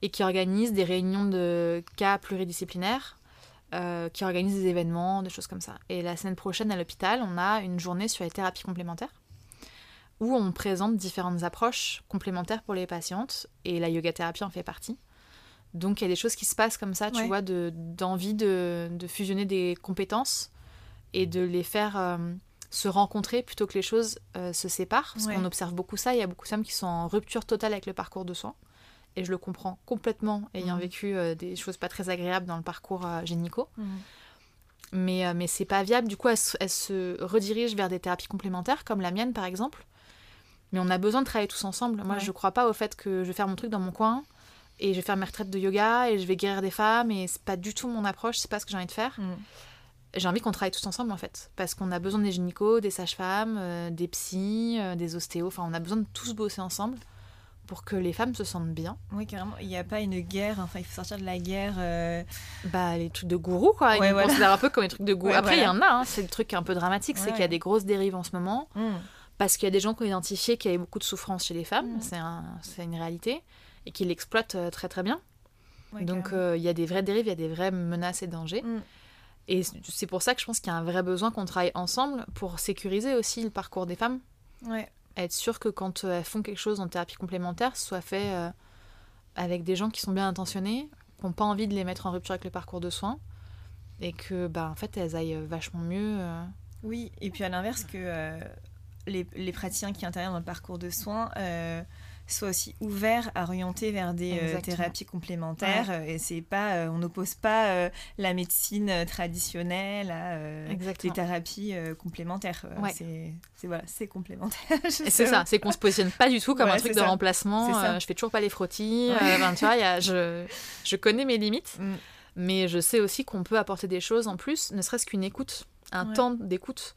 et qui organise des réunions de cas pluridisciplinaires, euh, qui organise des événements, des choses comme ça. Et la semaine prochaine à l'hôpital, on a une journée sur les thérapies complémentaires où on présente différentes approches complémentaires pour les patientes et la yoga thérapie en fait partie. Donc il y a des choses qui se passent comme ça, tu Ouais. vois, de- d'envie de, de fusionner des compétences et de les faire euh, se rencontrer plutôt que les choses euh, se séparent. Parce Ouais. qu'on observe beaucoup ça, il y a beaucoup de femmes qui sont en rupture totale avec le parcours de soins. Et je le comprends complètement, ayant Mhm. vécu euh, des choses pas très agréables dans le parcours gynéco. Mhm. Mais, mais c'est pas viable. Du coup, elle, se- elle se redirige vers des thérapies complémentaires, comme la mienne par exemple. Mais on a besoin de travailler tous ensemble. Moi, Ouais. je crois pas au fait que je vais faire mon truc dans mon coin et je vais faire mes retraites de yoga et je vais guérir des femmes et c'est pas du tout mon approche, c'est pas ce que j'ai envie de faire. Mhm. J'ai envie qu'on travaille tous ensemble en fait, parce qu'on a besoin des gynécos, des sages-femmes, euh, des psys, euh, des ostéos, enfin on a besoin de tous bosser ensemble pour que les femmes se sentent bien. Oui, carrément. Il n'y a pas une guerre, enfin, il faut sortir de la guerre. euh, Bah les trucs de gourou quoi, ils Ouais, nous voilà. considèrent un peu comme des trucs de gourou. Ouais, Après il voilà. y en a, hein, c'est le truc un peu dramatique, c'est qu'il y a des grosses dérives en ce moment, mhm. parce qu'il y a des gens qui ont identifié qu'il y avait beaucoup de souffrance chez les femmes, Mm. c'est un, une réalité, et qui l'exploitent très très bien. Donc il y a des vraies dérives, il y a des vraies menaces et dangers. Mhm. Et c'est pour ça que je pense qu'il y a un vrai besoin qu'on travaille ensemble pour sécuriser aussi le parcours des femmes. Ouais. être sûr que quand euh, elles font quelque chose en thérapie complémentaire, ce soit fait euh, avec des gens qui sont bien intentionnés, qui n'ont pas envie de les mettre en rupture avec le parcours de soins, et que bah, en fait elles aillent vachement mieux. euh. Oui, et puis à l'inverse, que euh, les, les praticiens qui interviennent dans le parcours de soins soient aussi ouverts à orienter vers des euh, thérapies complémentaires. euh, Et c'est pas, euh, on n'oppose pas euh, la médecine traditionnelle à des thérapies complémentaires. Ouais. C'est, c'est voilà, c'est complémentaire. C'est ça, c'est qu'on se positionne pas du tout comme Ouais, un truc de ça. remplacement. Je fais toujours pas les frottis. Ben, tu vois, il y a- je, je connais mes limites, Mm. mais je sais aussi qu'on peut apporter des choses en plus, ne serait-ce qu'une écoute, un temps d'écoute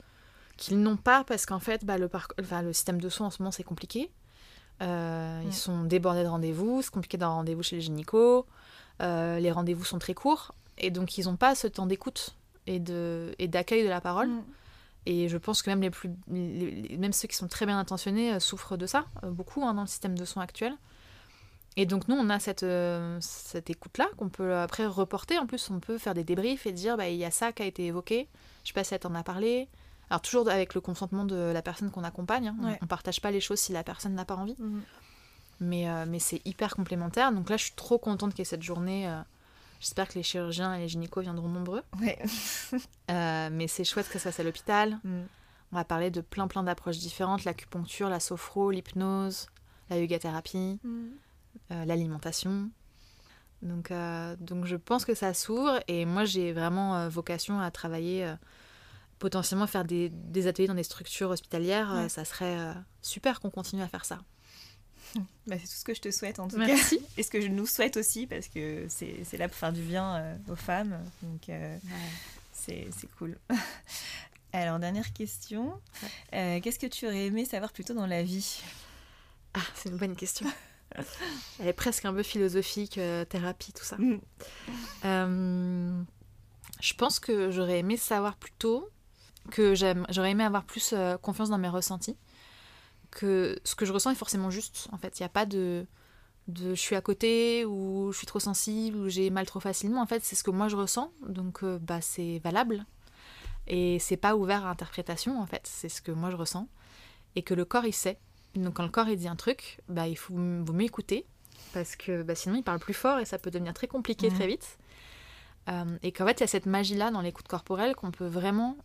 qu'ils n'ont pas parce qu'en fait, bah, le, parc- enfin, le système de soins en ce moment c'est compliqué. Euh. Ils sont débordés de rendez-vous, c'est compliqué d'avoir rendez-vous chez les gynécos. euh, les rendez-vous sont très courts et donc ils n'ont pas ce temps d'écoute et de et d'accueil de la parole. Et je pense que même les plus, les- les- même ceux qui sont très bien intentionnés euh, souffrent de ça, beaucoup hein, dans le système de soins actuel. Et donc nous, on a cette, euh, cette écoute-là qu'on peut après reporter. En plus, on peut faire des débriefs et dire, bah, il y a ça qui a été évoqué. Je sais pas si elle t'en a parlé. Alors toujours avec le consentement de la personne qu'on accompagne. hein. On- Ouais. On partage pas les choses si la personne n'a pas envie. Mhm. Mais, euh, mais c'est hyper complémentaire. Donc là, je suis trop contente qu'il y ait cette journée. euh, J'espère que les chirurgiens et les gynécos viendront nombreux. Ouais. Euh, mais c'est chouette que ça soit à l'hôpital. Mm. On va parler de plein plein d'approches différentes, l'acupuncture, la sophro, l'hypnose, la yoga thérapie, Mm. l'alimentation. Donc, donc je pense que ça s'ouvre et moi j'ai vraiment vocation à travailler, potentiellement faire des, des ateliers dans des structures hospitalières. euh, Ouais. ça serait euh, super qu'on continue à faire ça. Bah, c'est tout ce que je te souhaite en tout Merci. cas. Et ce que je nous souhaite aussi, parce que c'est, c'est là pour faire du bien euh, aux femmes. Donc euh, c'est, c'est cool. Alors, dernière question. Euh, qu'est-ce que tu aurais aimé savoir plus tôt dans la vie? Ah, c'est une bonne question. Elle est presque un peu philosophique, thérapie, tout ça. Mm. Je pense que j'aurais aimé savoir plus tôt, que j'aurais aimé avoir plus euh, confiance dans mes ressentis, que ce que je ressens est forcément juste. En fait, il n'y a pas de, de je suis à côté ou je suis trop sensible ou j'ai mal trop facilement. En fait, c'est ce que moi je ressens, donc euh, bah c'est valable et c'est pas ouvert à interprétation. En fait, c'est ce que moi je ressens et que le corps il sait. Donc quand le corps il dit un truc, bah il faut vaut mieux écouter parce que bah, sinon il parle plus fort et ça peut devenir très compliqué très vite. Euh, et qu'en fait il y a cette magie là dans l'écoute corporelle qu'on peut vraiment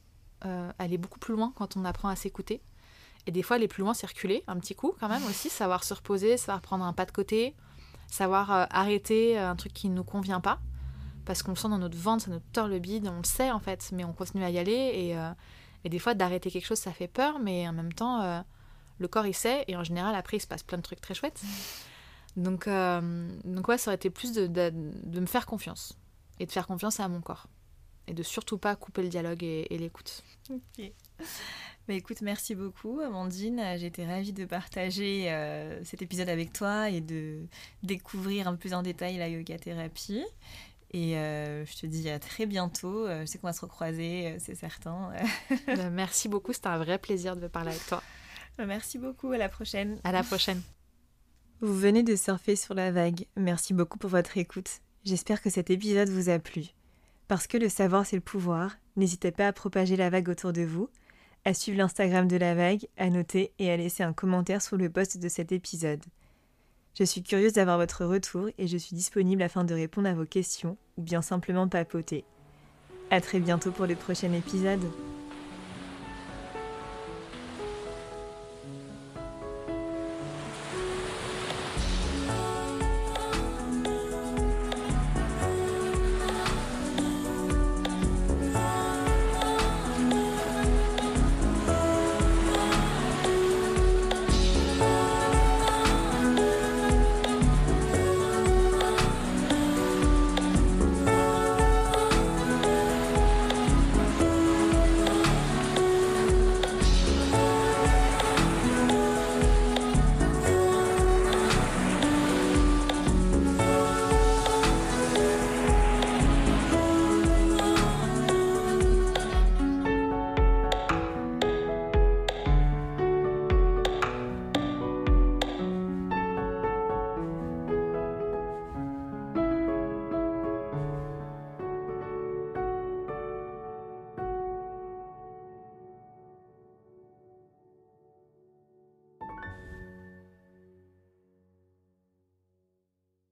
euh, aller beaucoup plus loin quand on apprend à s'écouter. Et des fois aller plus loin, circuler un petit coup quand même aussi, savoir se reposer, savoir prendre un pas de côté, savoir euh, arrêter un truc qui ne nous convient pas. Parce qu'on le sent dans notre ventre, ça nous tord le bide, on le sait en fait, mais on continue à y aller. Et, euh, des fois d'arrêter quelque chose ça fait peur, mais en même temps euh, le corps il sait, et en général après il se passe plein de trucs très chouettes. Donc, euh, ouais, ça aurait été plus de, de me faire confiance et de faire confiance à mon corps. Et de surtout pas couper le dialogue et, et l'écoute. Ok. Bah, écoute, merci beaucoup Amandine. J'étais ravie de partager euh, cet épisode avec toi et de découvrir un peu plus en détail la yoga thérapie. Et je te dis à très bientôt. je sais qu'on va se recroiser, c'est certain. Bah, merci beaucoup, c'était un vrai plaisir de parler avec toi. Merci beaucoup, à la prochaine. À la prochaine. Vous venez de surfer sur la vague. Merci beaucoup pour votre écoute. J'espère que cet épisode vous a plu. Parce que le savoir c'est le pouvoir, n'hésitez pas à propager la vague autour de vous, à suivre l'Instagram de la vague, à noter et à laisser un commentaire sous le post de cet épisode. Je suis curieuse d'avoir votre retour et je suis disponible afin de répondre à vos questions ou bien simplement papoter. À très bientôt pour le prochain épisode.